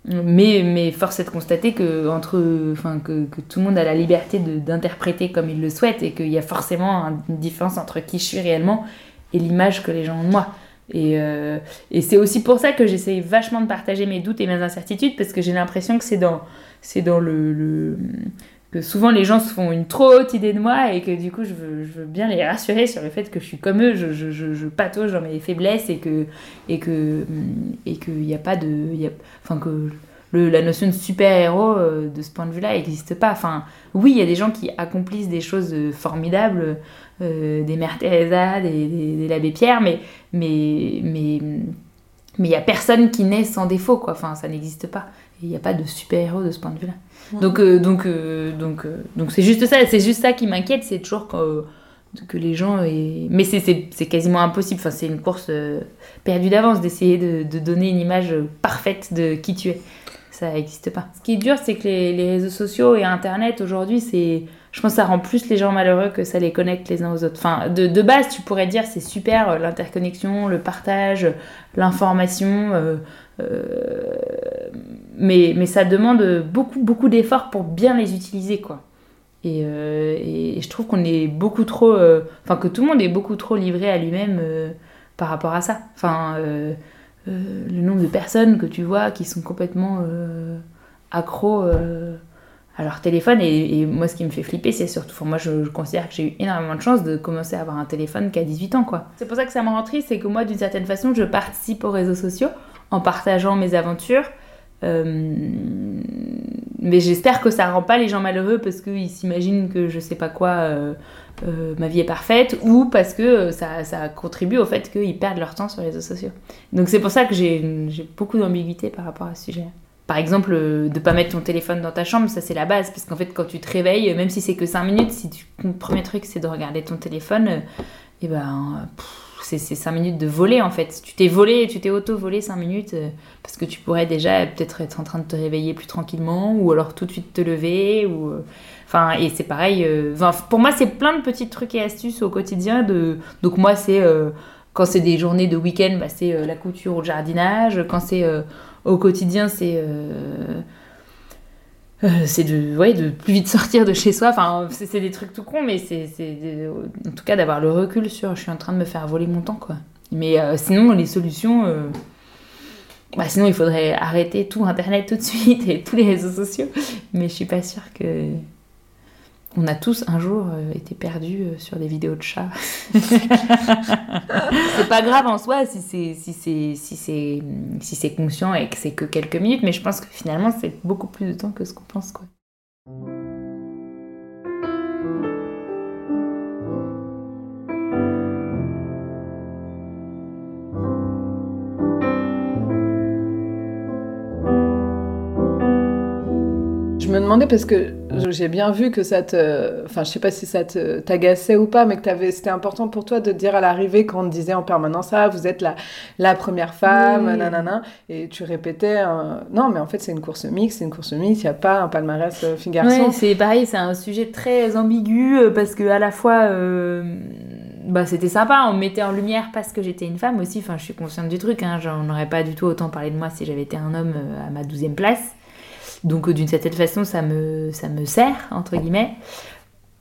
Mais, mais force est de constater que, entre, enfin, que, que tout le monde a la liberté d'interpréter comme il le souhaite et qu'il y a forcément un- une différence entre qui je suis réellement et l'image que les gens ont de moi. Et, euh, et c'est aussi pour ça que j'essaie vachement de partager mes doutes et mes incertitudes parce que j'ai l'impression que c'est dans, dans le- que souvent les gens se font une trop haute idée de moi et que du coup je veux, bien les rassurer sur le fait que je suis comme eux, je, je, je, patauge dans mes faiblesses et que et que et qu'il n'y a pas de, y que le, la notion de super-héros euh, de ce point de vue-là n'existe pas. Enfin, oui, il y a des gens qui accomplissent des choses euh, formidables, euh, des Mères Teresa, des, l'abbé Pierre, mais mais mais mais il y a personne qui naît sans défaut, quoi. Ça n'existe pas. Il n'y a pas de super-héros de ce point de vue-là. Donc euh, donc euh, donc euh, donc c'est juste ça, c'est juste ça qui m'inquiète, c'est toujours que, que les gens aient... mais c'est- quasiment impossible. Enfin, c'est une course perdue d'avance d'essayer de, de donner une image parfaite de qui tu es. Ça n'existe pas. Ce qui est dur, c'est que les, les réseaux sociaux et Internet aujourd'hui, c'est, je pense, que ça rend plus les gens malheureux que ça les connecte les uns aux autres. Enfin, de, de base, tu pourrais dire c'est super l'interconnexion, le partage, l'information, mais, mais ça demande beaucoup, beaucoup d'efforts pour bien les utiliser, quoi. Et, euh, je trouve qu'on est beaucoup trop, euh, que tout le monde est beaucoup trop livré à lui-même euh, par rapport à ça. Enfin, le nombre de personnes que tu vois qui sont complètement accros à leur téléphone. Et, moi, ce qui me fait flipper, c'est surtout, moi, je, je considère que j'ai eu énormément de chance de commencer à avoir un téléphone qu'à 18 ans, quoi. C'est pour ça que ça me rend triste, c'est que moi, d'une certaine façon, je participe aux réseaux sociaux en partageant mes aventures. Euh, mais j'espère que ça rend pas les gens malheureux parce qu'ils s'imaginent que je sais pas quoi, euh, euh, ma vie est parfaite, ou parce que ça, ça contribue au fait qu'ils perdent leur temps sur les réseaux sociaux. Donc c'est pour ça que j'ai beaucoup d'ambiguïté par rapport à ce sujet. Par exemple, de pas mettre ton téléphone dans ta chambre, ça c'est la base, parce qu'en fait quand tu te réveilles, même si c'est que 5 minutes, si tu, le premier truc c'est de regarder ton téléphone, et ben euh, pff, c'est c'est 5 minutes de voler en fait. Tu t'es volé, tu t'es auto-volé 5 minutes euh, parce que tu pourrais déjà peut-être être en train de te réveiller plus tranquillement ou alors tout de suite te lever euh, enfin et c'est pareil euh, pour moi c'est plein de petits trucs et astuces au quotidien de donc moi c'est quand c'est des journées de week-end bah, c'est la couture ou le jardinage quand c'est au quotidien c'est euh, c'est de, ouais, de plus vite sortir de chez soi. Enfin, c'est des trucs tout cons, mais c'est en tout cas d'avoir le recul sur je suis en train de me faire voler mon temps, quoi. Mais euh, sinon, les solutions, euh, bah, sinon il faudrait arrêter tout Internet tout de suite et tous les réseaux sociaux. Mais je suis pas sûre que on a tous un jour euh, été perdus euh, sur des vidéos de chats. c'est pas grave en soi si c'est si c'est si c'est si c'est conscient et que c'est que quelques minutes, mais je pense que finalement c'est beaucoup plus de temps que ce qu'on pense quoi. Demandais parce que j'ai bien vu que ça te. Enfin, je sais pas si ça t'agaçait ou pas, mais que c'était important pour toi de dire à l'arrivée quand on te disait en permanence Ah, vous êtes la, la première femme, Oui. nanana. Et tu répétais euh, Non, mais en fait, c'est une course mixte, c'est une course mixte, il n'y a pas un palmarès euh, fille-garçon. Ouais, c'est pareil, c'est un sujet très ambigu euh, parce que à la fois, euh, bah, c'était sympa, on me mettait en lumière parce que j'étais une femme aussi. Enfin, je suis consciente du truc, hein, j'en aurais pas du tout autant parlé de moi si j'avais été un homme à ma douzième place. Donc, euh, d'une certaine façon, ça me, ça me sert, entre guillemets.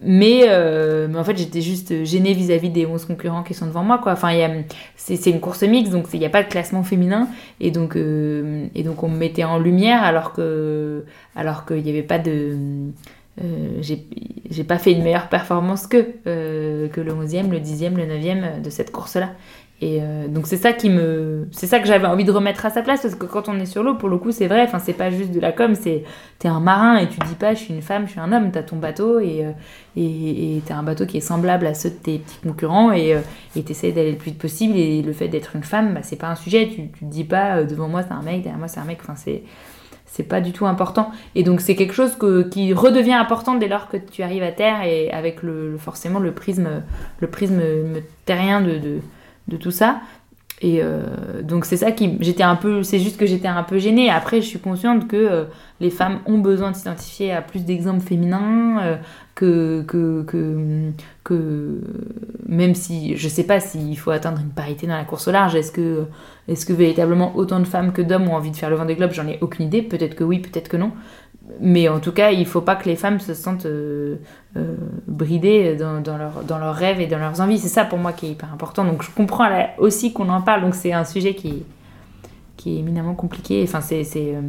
Mais, euh, mais en fait, j'étais juste gênée vis-à-vis des 11 concurrents qui sont devant moi. Enfin, c'est une course mixte, donc il n'y a pas de classement féminin. Et donc, euh, et donc, on me mettait en lumière alors que alors qu'il n'y avait pas de. j'ai pas fait une meilleure performance que, que le 11e, le 10e, le 9e de cette course-là. Et euh, donc c'est ça qui me c'est ça que j'avais envie de remettre à sa place parce que quand on est sur l'eau pour le coup c'est vrai enfin c'est pas juste de la com c'est t'es un marin et tu dis pas je suis une femme je suis un homme t'as ton bateau et euh, et t'as un bateau qui est semblable à ceux de tes petits concurrents et euh, et t'essayes d'aller le plus vite possible et le fait d'être une femme bah, c'est pas un sujet tu tu dis pas devant moi c'est un mec derrière moi c'est un mec enfin c'est c'est pas du tout important. Et donc c'est quelque chose que, qui redevient important dès lors que tu arrives à terre et avec le, forcément le prisme le prisme me- terrien de, de tout ça et euh, donc c'est ça qui j'étais un peu c'est juste que j'étais un peu gênée après je suis consciente que euh, les femmes ont besoin de s'identifier à plus d'exemples féminins euh, que, même si je sais pas s'il faut atteindre une parité dans la course au large est-ce que est-ce que véritablement autant de femmes que d'hommes ont envie de faire le Vendée Globe J'en ai aucune idée. Peut-être que oui, peut-être que non. Mais en tout cas, il faut pas que les femmes se sentent euh, euh, bridées dans, dans, leur- dans leurs rêves et dans leurs envies. C'est ça pour moi qui est hyper important. Donc je comprends aussi qu'on en parle. Donc c'est un sujet qui est, qui est éminemment compliqué. Enfin, c'est. c'est, euh,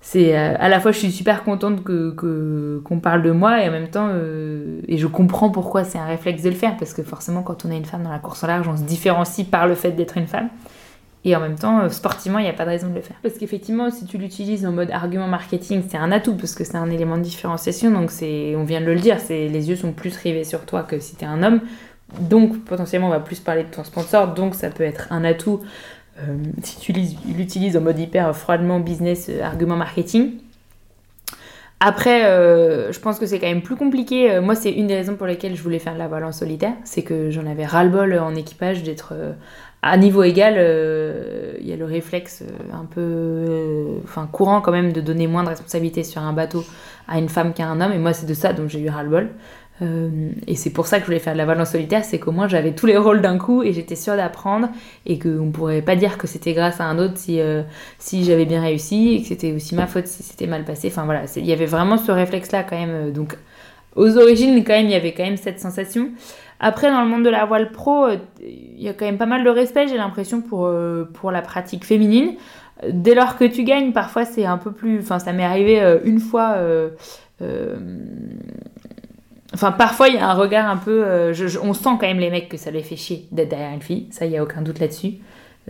c'est à la fois je suis super contente que que- qu'on parle de moi et en même temps et je comprends pourquoi c'est un réflexe de le faire parce que forcément quand on a une femme dans la course au large on se différencie par le fait d'être une femme et en même temps euh, sportivement il n'y a pas de raison de le faire parce qu'effectivement si tu l'utilises en mode argument marketing c'est un atout parce que c'est un élément de différenciation donc c'est on vient de le dire c'est les yeux sont plus rivés sur toi que si t'es un homme donc potentiellement on va plus parler de ton sponsor donc ça peut être un atout euh, si tu lis- l'utilises en mode hyper froidement business, euh, argument marketing. Après, je pense que c'est quand même plus compliqué. Moi, c'est une des raisons pour lesquelles je voulais faire de la voile en solitaire. C'est que j'en avais ras-le-bol en équipage d'être à niveau égal. euh, Il y a le réflexe euh, un peu euh, courant quand même de donner moins de responsabilité sur un bateau à une femme qu'à un homme. Et moi, c'est de ça dont j'ai eu ras-le-bol. Et c'est pour ça que je voulais faire de la voile en solitaire, c'est qu'au moins j'avais tous les rôles d'un coup et j'étais sûre d'apprendre et qu'on pourrait pas dire que c'était grâce à un autre si, si j'avais bien réussi et que c'était aussi ma faute si c'était mal passé. Enfin voilà, il y avait vraiment ce réflexe-là quand même. Donc aux origines, quand même, il y avait quand même cette sensation. Après, dans le monde de la voile pro, euh, il y a quand même pas mal de respect, j'ai l'impression, pour, euh, pour la pratique féminine. Dès lors que tu gagnes, parfois c'est un peu plus. Enfin, ça m'est arrivé euh, une fois. Enfin, parfois, il y a un regard un peu. on sent quand même les mecs que ça les fait chier d'être derrière une fille. Ça, il n'y a aucun doute là-dessus.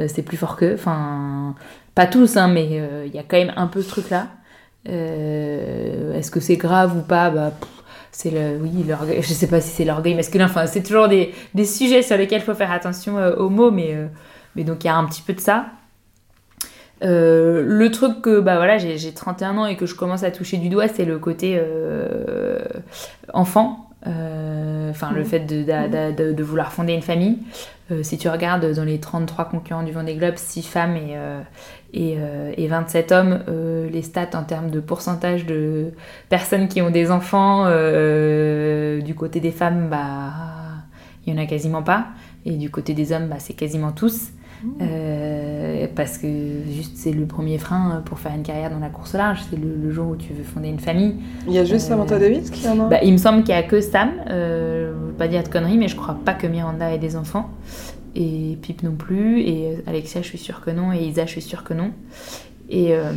C'est plus fort qu'eux. Enfin, pas tous, hein, mais il y a quand même un peu ce truc-là. Est-ce que c'est grave ou pas? Bah, c'est le, oui, l'orgueil. Je sais pas si c'est l'orgueil masculin. Enfin, c'est toujours des, sujets sur lesquels il faut faire attention euh, aux mots, mais, euh, mais donc il y a un petit peu de ça. Euh, le truc que bah voilà j'ai j'ai 31 ans et que je commence à toucher du doigt c'est le côté enfant Euh, enfin le fait de, d'a- d'a- de, de vouloir fonder une famille. Euh, si tu regardes dans les 33 concurrents du Vendée Globe 6 femmes et, euh, et, et 27 hommes les stats en termes de pourcentage de personnes qui ont des enfants du côté des femmes bah il y en a quasiment pas. Et du côté des hommes bah, c'est quasiment tous euh, parce que juste c'est le premier frein pour faire une carrière dans la course large, c'est le, le jour où tu veux fonder une famille. Il y a juste Euh, Samantha Davis qui en a Bah, il me semble qu'il n'y a que Sam, euh, je veux pas dire de conneries, mais je crois pas que Miranda ait des enfants. Et Pip non plus, et Alexia je suis sûre que non, et Isa je suis sûre que non. Et, euh,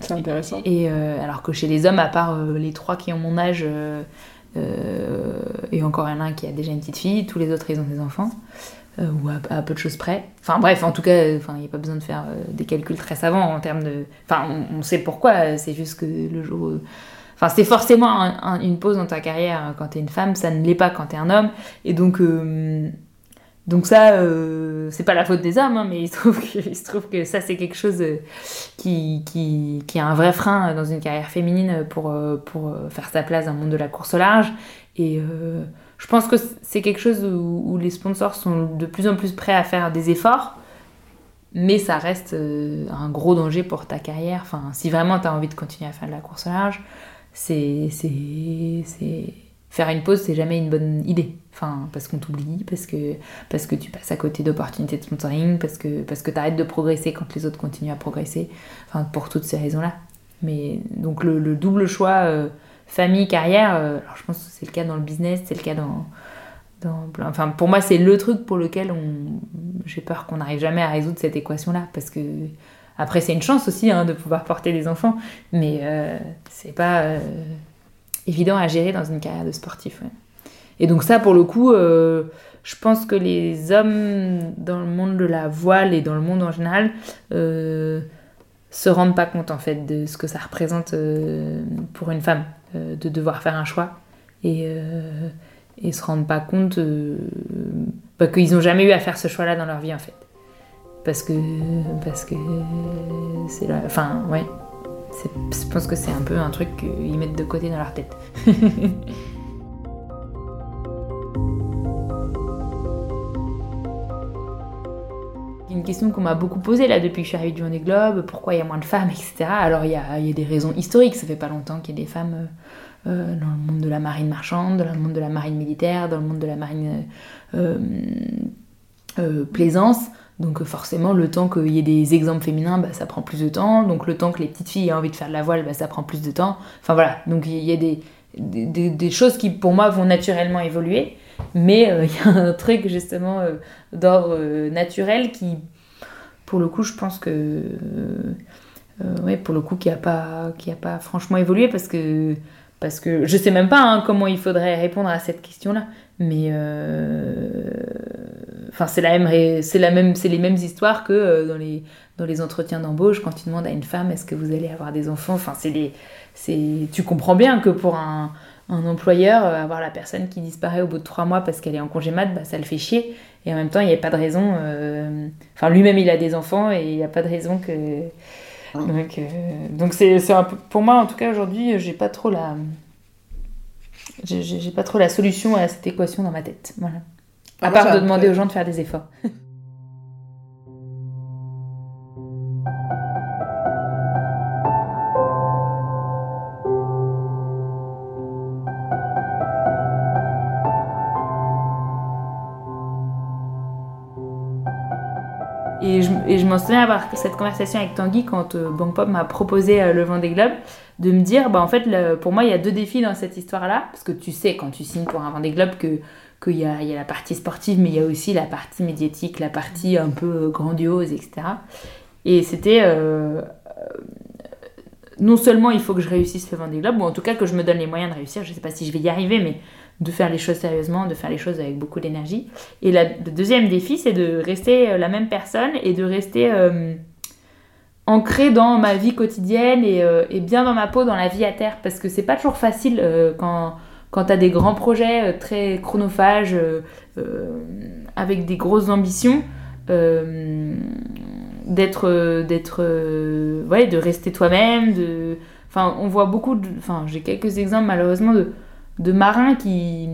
C'est intéressant. et euh, alors que chez les hommes, à part euh, les trois qui ont mon âge, euh, euh, et encore un qui a déjà une petite fille, tous les autres ils ont des enfants, euh, ou à, peu de choses près. Enfin bref, en tout cas, euh, enfin, il n'y a pas besoin de faire euh, des calculs très savants en termes de... Enfin, on, sait pourquoi, euh, c'est juste que le jour... Enfin, c'est forcément un- un- une pause dans ta carrière quand t'es une femme, ça ne l'est pas quand t'es un homme. Et donc, euh, donc ça, c'est pas la faute des hommes, hein, mais il se trouve que, ça, c'est quelque chose qui, qui, qui est un vrai frein dans une carrière féminine pour, pour faire sa place dans le monde de la course au large. Et je pense que c'est quelque chose où, les sponsors sont de plus en plus prêts à faire des efforts, mais ça reste euh, un gros danger pour ta carrière. Enfin, si vraiment tu as envie de continuer à faire de la course large, c'est faire une pause c'est jamais une bonne idée. Enfin parce qu'on t'oublie parce que parce que tu passes à côté d'opportunités de sponsoring parce que parce que t'arrêtes de progresser quand les autres continuent à progresser. Enfin pour toutes ces raisons là mais donc le, le double choix euh, famille carrière euh, alors je pense que c'est le cas dans le business c'est le cas dans dans enfin pour moi c'est le truc pour lequel on j'ai peur qu'on n'arrive jamais à résoudre cette équation là parce que après c'est une chance aussi hein, de pouvoir porter des enfants mais euh, c'est pas euh, évident à gérer dans une carrière de sportif. Et donc ça, pour le coup, euh, je pense que les hommes dans le monde de la voile et dans le monde en général se rendent pas compte en fait de ce que ça représente pour une femme de devoir faire un choix et, euh, et se rendent pas compte euh, bah, qu'ils n'ont jamais eu à faire ce choix-là dans leur vie en fait. Parce que parce que c'est enfin ouais, je pense que c'est un peu un truc qu'ils mettent de côté dans leur tête. Une question qu'on m'a beaucoup posée là depuis que je suis arrivée du Vendée Globe, pourquoi il y a moins de femmes, etc. Alors il y a, des raisons historiques, ça fait pas longtemps qu'il y a des femmes euh, euh, dans le monde de la marine marchande, dans le monde de la marine militaire, dans le monde de la marine euh, plaisance. Donc forcément, le temps qu'il y ait des exemples féminins, bah, ça prend plus de temps. Donc le temps que les petites filles aient envie de faire de la voile, bah, ça prend plus de temps. Enfin voilà, donc il y a des choses qui pour moi vont naturellement évoluer. Mais euh, il y a un truc justement euh, d'ordre euh, naturel qui, pour le coup, je pense que... ouais, pour le coup, qui a pas, pas franchement évolué parce que... Parce que je sais même pas hein, comment il faudrait répondre à cette question-là. Mais... Enfin, c'est la même, c'est la même, c'est les mêmes histoires que dans les dans les entretiens d'embauche quand tu demandes à une femme est-ce que vous allez avoir des enfants? Enfin, c'est des, c'est, tu comprends bien que pour un, un employeur euh, avoir la personne qui disparaît au bout de trois mois parce qu'elle est en congé mat, bah, ça le fait chier. Et en même temps, il n'y a pas de raison. euh, Enfin, lui-même, il a des enfants et il n'y a pas de raison que. Donc, euh, donc c'est, c'est un peu, pour moi, en tout cas, aujourd'hui, j'ai pas trop la. J'ai, j'ai j'ai pas trop la solution à cette équation dans ma tête. Voilà. À Ah, part de demander aux gens de faire des efforts. Et je, m'en souviens avoir cette conversation avec Tanguy quand euh, Pop m'a proposé euh, le Vendée Globe, de me dire, bah, en fait, pour moi, il y a deux défis dans cette histoire-là, parce que tu sais, quand tu signes pour un Vendée Globe, que qu'il y a, y a la partie sportive, mais il y a aussi la partie médiatique, la partie un peu grandiose, etc. Et c'était... euh, euh, non seulement il faut que je réussisse le Vendée Globe, ou en tout cas que je me donne les moyens de réussir, je sais pas si je vais y arriver, mais de faire les choses sérieusement, de faire les choses avec beaucoup d'énergie. Et le deuxième défi, c'est de rester euh, la même personne et de rester euh, ancrée dans ma vie quotidienne et, euh, et bien dans ma peau, dans la vie à terre. Parce que c'est pas toujours facile euh, quand, quand tu des grands projets très chronophages, avec des grosses ambitions. d'être d'être ouais de rester toi-même de enfin on voit beaucoup enfin j'ai quelques exemples malheureusement de de marins qui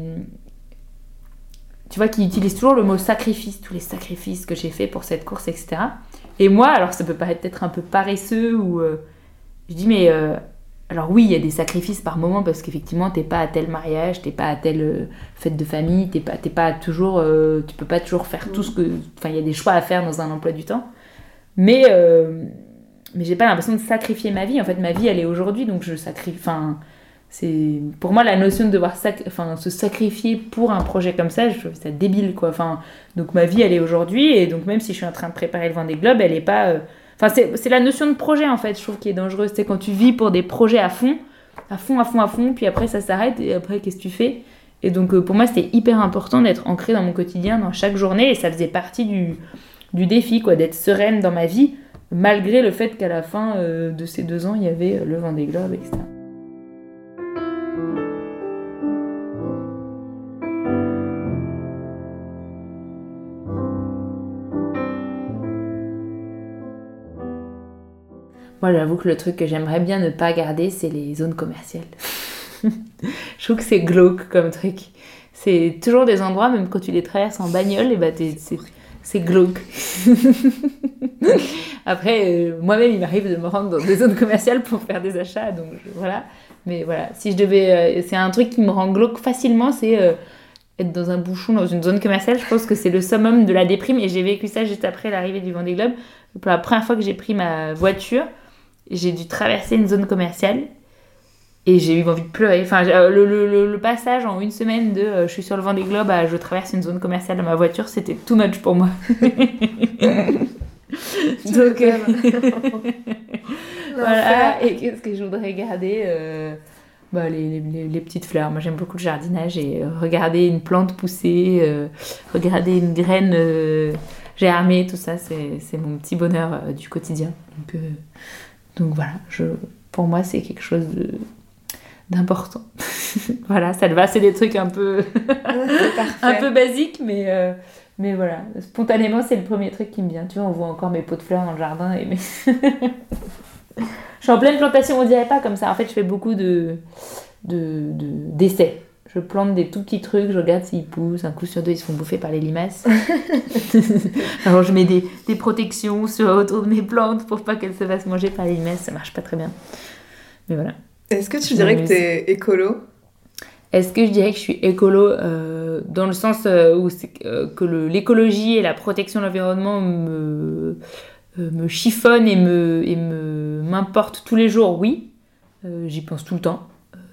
tu vois qui utilisent toujours le mot sacrifice tous les sacrifices que j'ai fait pour cette course etc et moi alors ça peut paraître peut-être un peu paresseux ou euh, je dis mais euh, alors oui il y a des sacrifices par moment parce qu'effectivement t'es pas à tel mariage t'es pas à telle euh, fête de famille t'es pas t'es pas toujours tu peux pas toujours faire tout ce que enfin il y a des choix à faire dans un emploi du temps. Mais mais j'ai pas l'impression de sacrifier ma vie. En fait ma vie elle est aujourd'hui donc je sacrifie enfin c'est pour moi la notion de devoir enfin, se sacrifier pour un projet comme ça je trouve ça débile quoi enfin donc ma vie elle est aujourd'hui et donc même si je suis en train de préparer le Vendée Globe elle est pas euh, Enfin, c'est la notion de projet en fait, je trouve, qui est dangereuse. C'est quand tu vis pour des projets à fond, à fond, à fond, à fond, puis après ça s'arrête, et après qu'est-ce que tu fais? Et donc euh, pour moi, c'était hyper important d'être ancré dans mon quotidien, dans chaque journée, et ça faisait partie du, du défi, quoi, d'être sereine dans ma vie, malgré le fait qu'à la fin euh, de ces deux ans, il y avait le Vendée Globe, etc. Moi, j'avoue que le truc que j'aimerais bien ne pas garder, c'est les zones commerciales. je trouve que c'est glauque comme truc. C'est toujours des endroits, même quand tu les traverses en bagnole, et bah t'es- c'est- c'est glauque. Après, euh, moi-même, il m'arrive de me rendre dans des zones commerciales pour faire des achats, donc voilà. Mais voilà, si je devais. euh, c'est un truc qui me rend glauque facilement, c'est euh, être dans un bouchon, dans une zone commerciale. Je pense que c'est le summum de la déprime, et j'ai vécu ça juste après l'arrivée du Vendée Globe. Pour la première fois que j'ai pris ma voiture, j'ai dû traverser une zone commerciale et j'ai eu envie de pleurer. Enfin, euh, le, le- le- le passage en une semaine de euh, je suis sur le vent des globes à je traverse une zone commerciale dans ma voiture, c'était too much pour moi. Donc, euh, voilà. Et qu'est-ce que je voudrais garder euh, bah, les, les- les petites fleurs. Moi, j'aime beaucoup le jardinage et regarder une plante pousser, regarder une graine germer, tout ça, c'est mon petit bonheur du quotidien. Donc, donc voilà, je, pour moi, c'est quelque chose de- d'important. voilà, ça te va, c'est des trucs un peu, un peu basiques, mais, euh, mais voilà, spontanément, c'est le premier truc qui me vient. Tu vois, on voit encore mes pots de fleurs dans le jardin. Et mes... je suis en pleine plantation, on dirait pas comme ça. En fait, je fais beaucoup de de- de- d'essais. Je plante des tout petits trucs, je regarde s'ils poussent. Un coup sur deux, ils se font bouffer par les limaces. Alors, je mets des, des protections sur, autour de mes plantes pour pas qu'elles se fassent manger par les limaces. Ça marche pas très bien. Mais voilà. Est-ce que tu dirais que m'amuse. t'es écolo? Est-ce que je dirais que je suis écolo euh, dans le sens euh, où c'est euh, que l'écologie et la protection de l'environnement me, euh, me chiffonnent et me et me m'importent tous les jours? Oui, j'y pense tout le temps,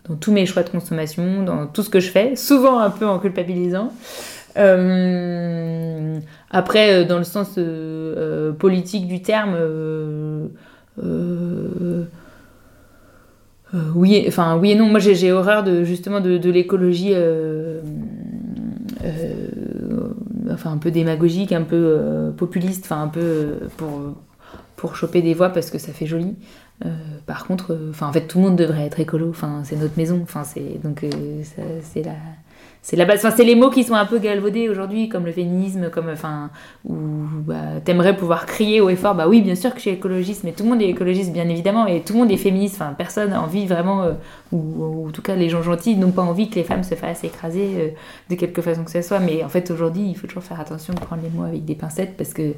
dans tous mes choix de consommation, dans tout ce que je fais, souvent un peu en culpabilisant. Euh, après, euh, dans le sens euh, politique du terme. oui, et- enfin oui et non. Moi, j'ai horreur de justement de, de l'écologie, enfin un peu démagogique, un peu populiste, enfin un peu pour pour choper des voix parce que ça fait joli. Euh, par contre, euh, enfin en fait tout le monde devrait être écolo. Enfin c'est notre maison. Enfin c'est donc euh, c'est la c'est la base. Enfin c'est les mots qui sont un peu galvaudés aujourd'hui, comme le féminisme, comme enfin où bah, t'aimerais pouvoir crier haut et fort. Bah oui, bien sûr que je suis écologiste, mais tout le monde est écologiste bien évidemment et tout le monde est féministe. Enfin personne n'a envie vraiment, euh, ou, ou en tout cas les gens gentils n'ont pas envie que les femmes se fassent écraser euh, de quelque façon que ce soit. Mais en fait aujourd'hui il faut toujours faire attention de prendre les mots avec des pincettes parce que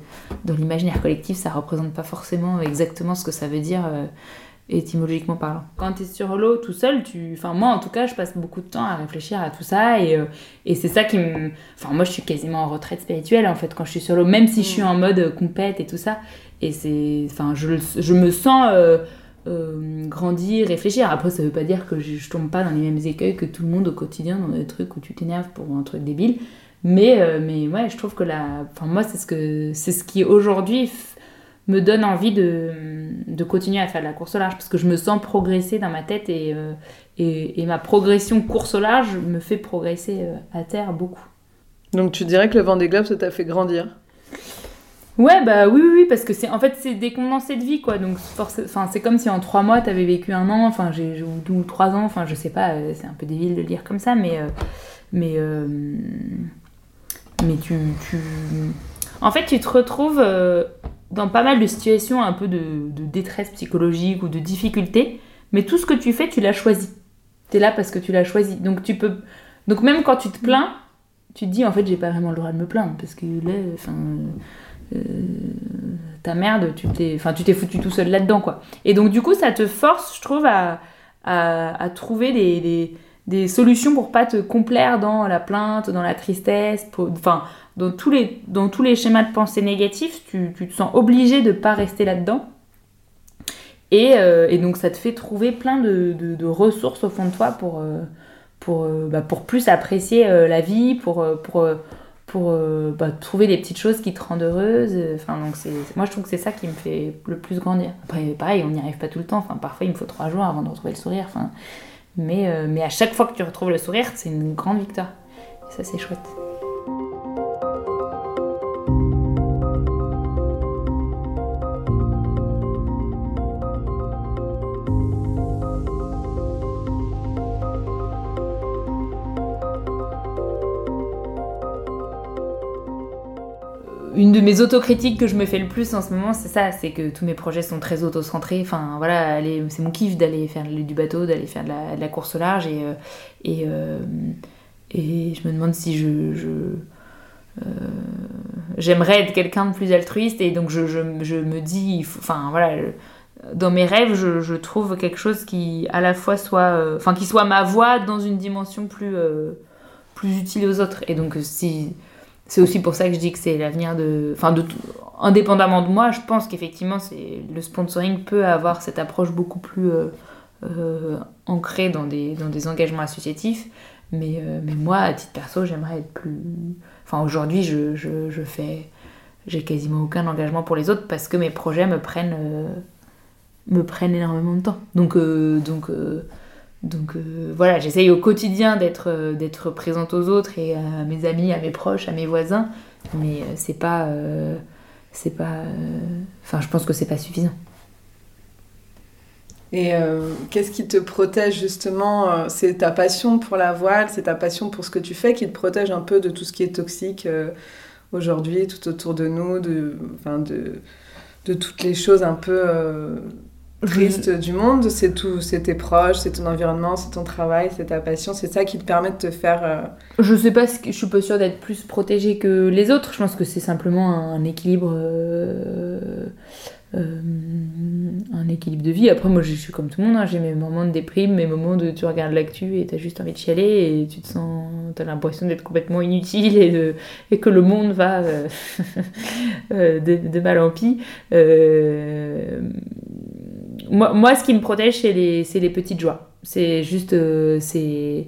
dans l'imaginaire collectif ça représente pas forcément exactement ce que ça veut dire. euh, étymologiquement parlant. Quand tu es sur l'eau tout seul, tu... enfin moi en tout cas je passe beaucoup de temps à réfléchir à tout ça et, euh, et c'est ça qui me... Enfin moi je suis quasiment en retraite spirituelle en fait quand je suis sur l'eau, même si je suis en mode euh, compète et tout ça. Et c'est... Enfin je, je me sens euh, euh, grandir, réfléchir. Après ça veut pas dire que je, je tombe pas dans les mêmes écueils que tout le monde au quotidien, dans des trucs où tu t'énerves pour un truc débile. Mais, mais ouais, je trouve que la... Enfin moi c'est ce, que... c'est ce qui aujourd'hui me donne envie de, de continuer à faire de la course au large parce que je me sens progresser dans ma tête et, euh, et, et ma progression course au large me fait progresser euh, à terre beaucoup. Donc tu dirais que le Vendée Globe, ça t'a fait grandir? Ouais, bah oui, oui, oui, parce que c'est en fait c'est des condensés de vie quoi. Donc enfin c'est comme si en trois mois t'avais vécu un an, enfin j'ai ou deux ou trois ans, enfin je sais pas, euh, c'est un peu débile de le dire comme ça, mais euh, mais euh, mais tu, tu en fait tu te retrouves euh, dans pas mal de situations un peu de, détresse psychologique ou de difficulté, mais tout ce que tu fais tu l'as choisi. T'es là parce que tu l'as choisi, donc tu peux donc même quand tu te plains, tu te dis en fait j'ai pas vraiment le droit de me plaindre parce que là, enfin euh, ta merde, tu t'es, enfin, tu t'es foutu tout seul là-dedans, quoi. Et donc, du coup, ça te force, je trouve, à, à, trouver des, des, solutions pour pas te complaire dans la plainte, dans la tristesse, enfin, dans tous, les, dans tous les schémas de pensée négatifs, tu, tu te sens obligé de pas rester là-dedans. Et, euh, et donc, ça te fait trouver plein de, de, ressources au fond de toi pour, euh, pour, euh, bah, pour plus apprécier la vie, pour, pour, pour bah, trouver les petites choses qui te rendent heureuse. Enfin, donc c'est, moi, je trouve que c'est ça qui me fait le plus grandir. Après, pareil, on n'y arrive pas tout le temps. Enfin, parfois, il me faut trois jours avant de retrouver le sourire. Enfin, mais, mais à chaque fois que tu retrouves le sourire, c'est une grande victoire. Et ça, c'est chouette. Une de mes autocritiques que je me fais le plus en ce moment, c'est ça, c'est que tous mes projets sont très auto-centrés. Enfin, voilà, c'est mon kiff d'aller faire du bateau, d'aller faire de la, course au large et, euh, euh, et je me demande si je. euh, J'aimerais être quelqu'un de plus altruiste et donc je, me dis, enfin voilà, dans mes rêves, je, trouve quelque chose qui à la fois soit, enfin qui soit ma voix dans une dimension plus, plus utile aux autres. Et donc si c'est aussi pour ça que je dis que c'est l'avenir de. Enfin, indépendamment de moi, je pense qu'effectivement, le sponsoring peut avoir cette approche beaucoup plus euh, euh, ancrée dans des, engagements associatifs. Mais, euh, mais moi, à titre perso, j'aimerais être plus. Enfin, aujourd'hui, je, fais. J'ai quasiment aucun engagement pour les autres parce que mes projets me prennent, me prennent énormément de temps. Donc, donc euh, voilà, j'essaye au quotidien d'être euh, d'être présente aux autres et à mes amis, à mes proches, à mes voisins, mais euh, c'est pas c'est pas enfin je pense que c'est pas suffisant. Et qu'est-ce qui te protège justement C'est ta passion pour la voile, c'est ta passion pour ce que tu fais qui te protège un peu de tout ce qui est toxique aujourd'hui, tout autour de nous, de, de, de toutes les choses un peu tristes du monde. C'est tout, c'est tes proches, c'est ton environnement, c'est ton travail, c'est ta passion. C'est ça qui te permet de te faire. euh, Je sais pas, je suis pas sûre d'être plus protégée que les autres. Je pense que c'est simplement un équilibre, euh, euh, un équilibre de vie. Après, moi, je suis comme tout le monde. hein. J'ai mes moments de déprime, mes moments de tu regardes l'actu et t'as juste envie de chialer et tu te sens, t'as l'impression d'être complètement inutile et de et que le monde va euh, de, de mal en pis. Euh, moi, moi, ce qui me protège, c'est les, les petites joies. C'est juste, euh, c'est,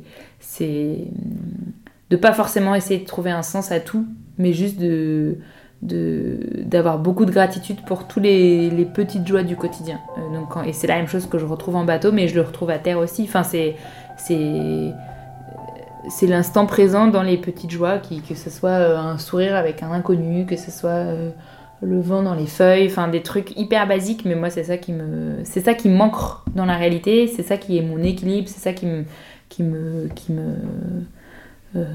de pas forcément essayer de trouver un sens à tout, mais juste de d'avoir beaucoup de gratitude pour tous les, les petites joies du quotidien. Euh, donc, et c'est la même chose que je retrouve en bateau, mais je le retrouve à terre aussi. Enfin, c'est c'est l'instant présent dans les petites joies, que ce soit euh, un sourire avec un inconnu, que ce soit euh, le vent dans les feuilles, enfin des trucs hyper basiques, mais moi c'est ça qui me c'est ça qui manque dans la réalité, c'est ça qui est mon équilibre, c'est ça qui me qui me qui me euh,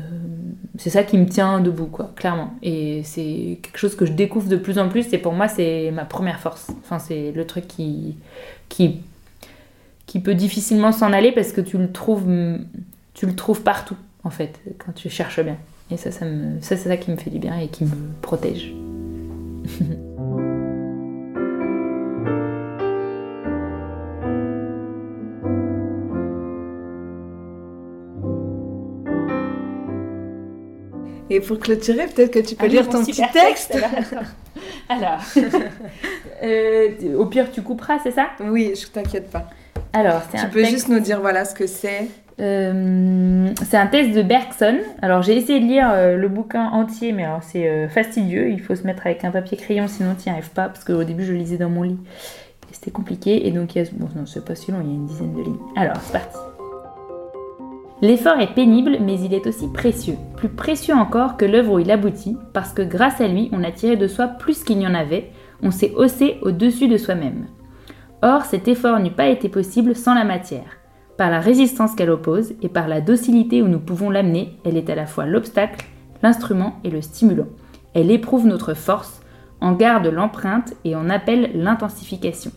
c'est ça qui me tient debout quoi, clairement. Et c'est quelque chose que je découvre de plus en plus et pour moi c'est ma première force. Enfin c'est le truc qui qui qui peut difficilement s'en aller parce que tu le trouves tu le trouves partout en fait quand tu cherches bien. Et ça ça me ça c'est ça qui me fait du bien et qui me protège. Et pour clôturer, peut-être que tu peux Ah lire ton petit texte. alors, euh, au pire tu couperas, c'est ça? Oui, je t'inquiète pas. Alors, c'est Tu un peux texte- juste nous dire voilà ce que c'est. Euh, c'est un test de Bergson. Alors j'ai essayé de lire euh, le bouquin entier, mais alors c'est euh, fastidieux. Il faut se mettre avec un papier crayon, sinon tu n'y arrives pas. Parce qu'au début je lisais dans mon lit. C'était compliqué. Et donc il y a... Bon c'est pas si long, il y a une dizaine de lignes. Alors c'est parti. L'effort est pénible, mais il est aussi précieux. Plus précieux encore que l'œuvre où il aboutit, parce que grâce à lui, on a tiré de soi plus qu'il n'y en avait, on s'est haussé au-dessus de soi-même. Or, cet effort n'eût pas été possible sans la matière. Par la résistance qu'elle oppose et par la docilité où nous pouvons l'amener, elle est à la fois l'obstacle, l'instrument et le stimulant. Elle éprouve notre force, en garde l'empreinte et en appelle l'intensification.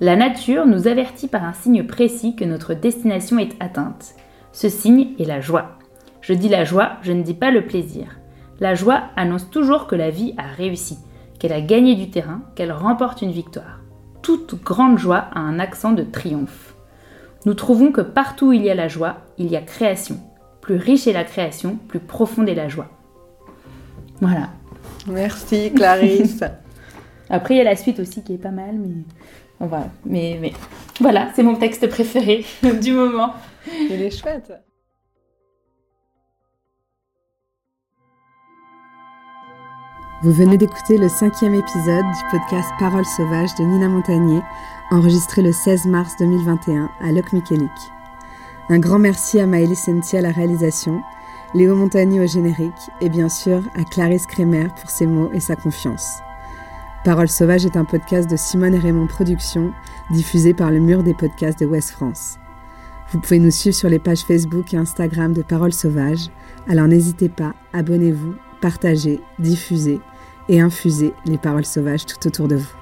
La nature nous avertit par un signe précis que notre destination est atteinte. Ce signe est la joie. Je dis la joie, je ne dis pas le plaisir. La joie annonce toujours que la vie a réussi, qu'elle a gagné du terrain, qu'elle remporte une victoire. Toute grande joie a un accent de triomphe. Nous trouvons que partout où il y a la joie, il y a création. Plus riche est la création, plus profonde est la joie. Voilà. Merci Clarisse. Après, il y a la suite aussi qui est pas mal, mais on va. Mais, mais voilà, c'est mon texte préféré du moment. Il est chouette. Vous venez d'écouter le cinquième épisode du podcast Paroles sauvages de Nina Montagnier, enregistré le 16 mars 2021 à Loc Michelik. Un grand merci à Maëlys Senti à la réalisation, Léo Montagny au générique et bien sûr à Clarisse Kremer pour ses mots et sa confiance. Paroles sauvages est un podcast de Simone et Raymond Productions, diffusé par le mur des podcasts de West France. Vous pouvez nous suivre sur les pages Facebook et Instagram de Paroles sauvages, alors n'hésitez pas, abonnez-vous, partagez, diffusez et infusez les paroles sauvages tout autour de vous.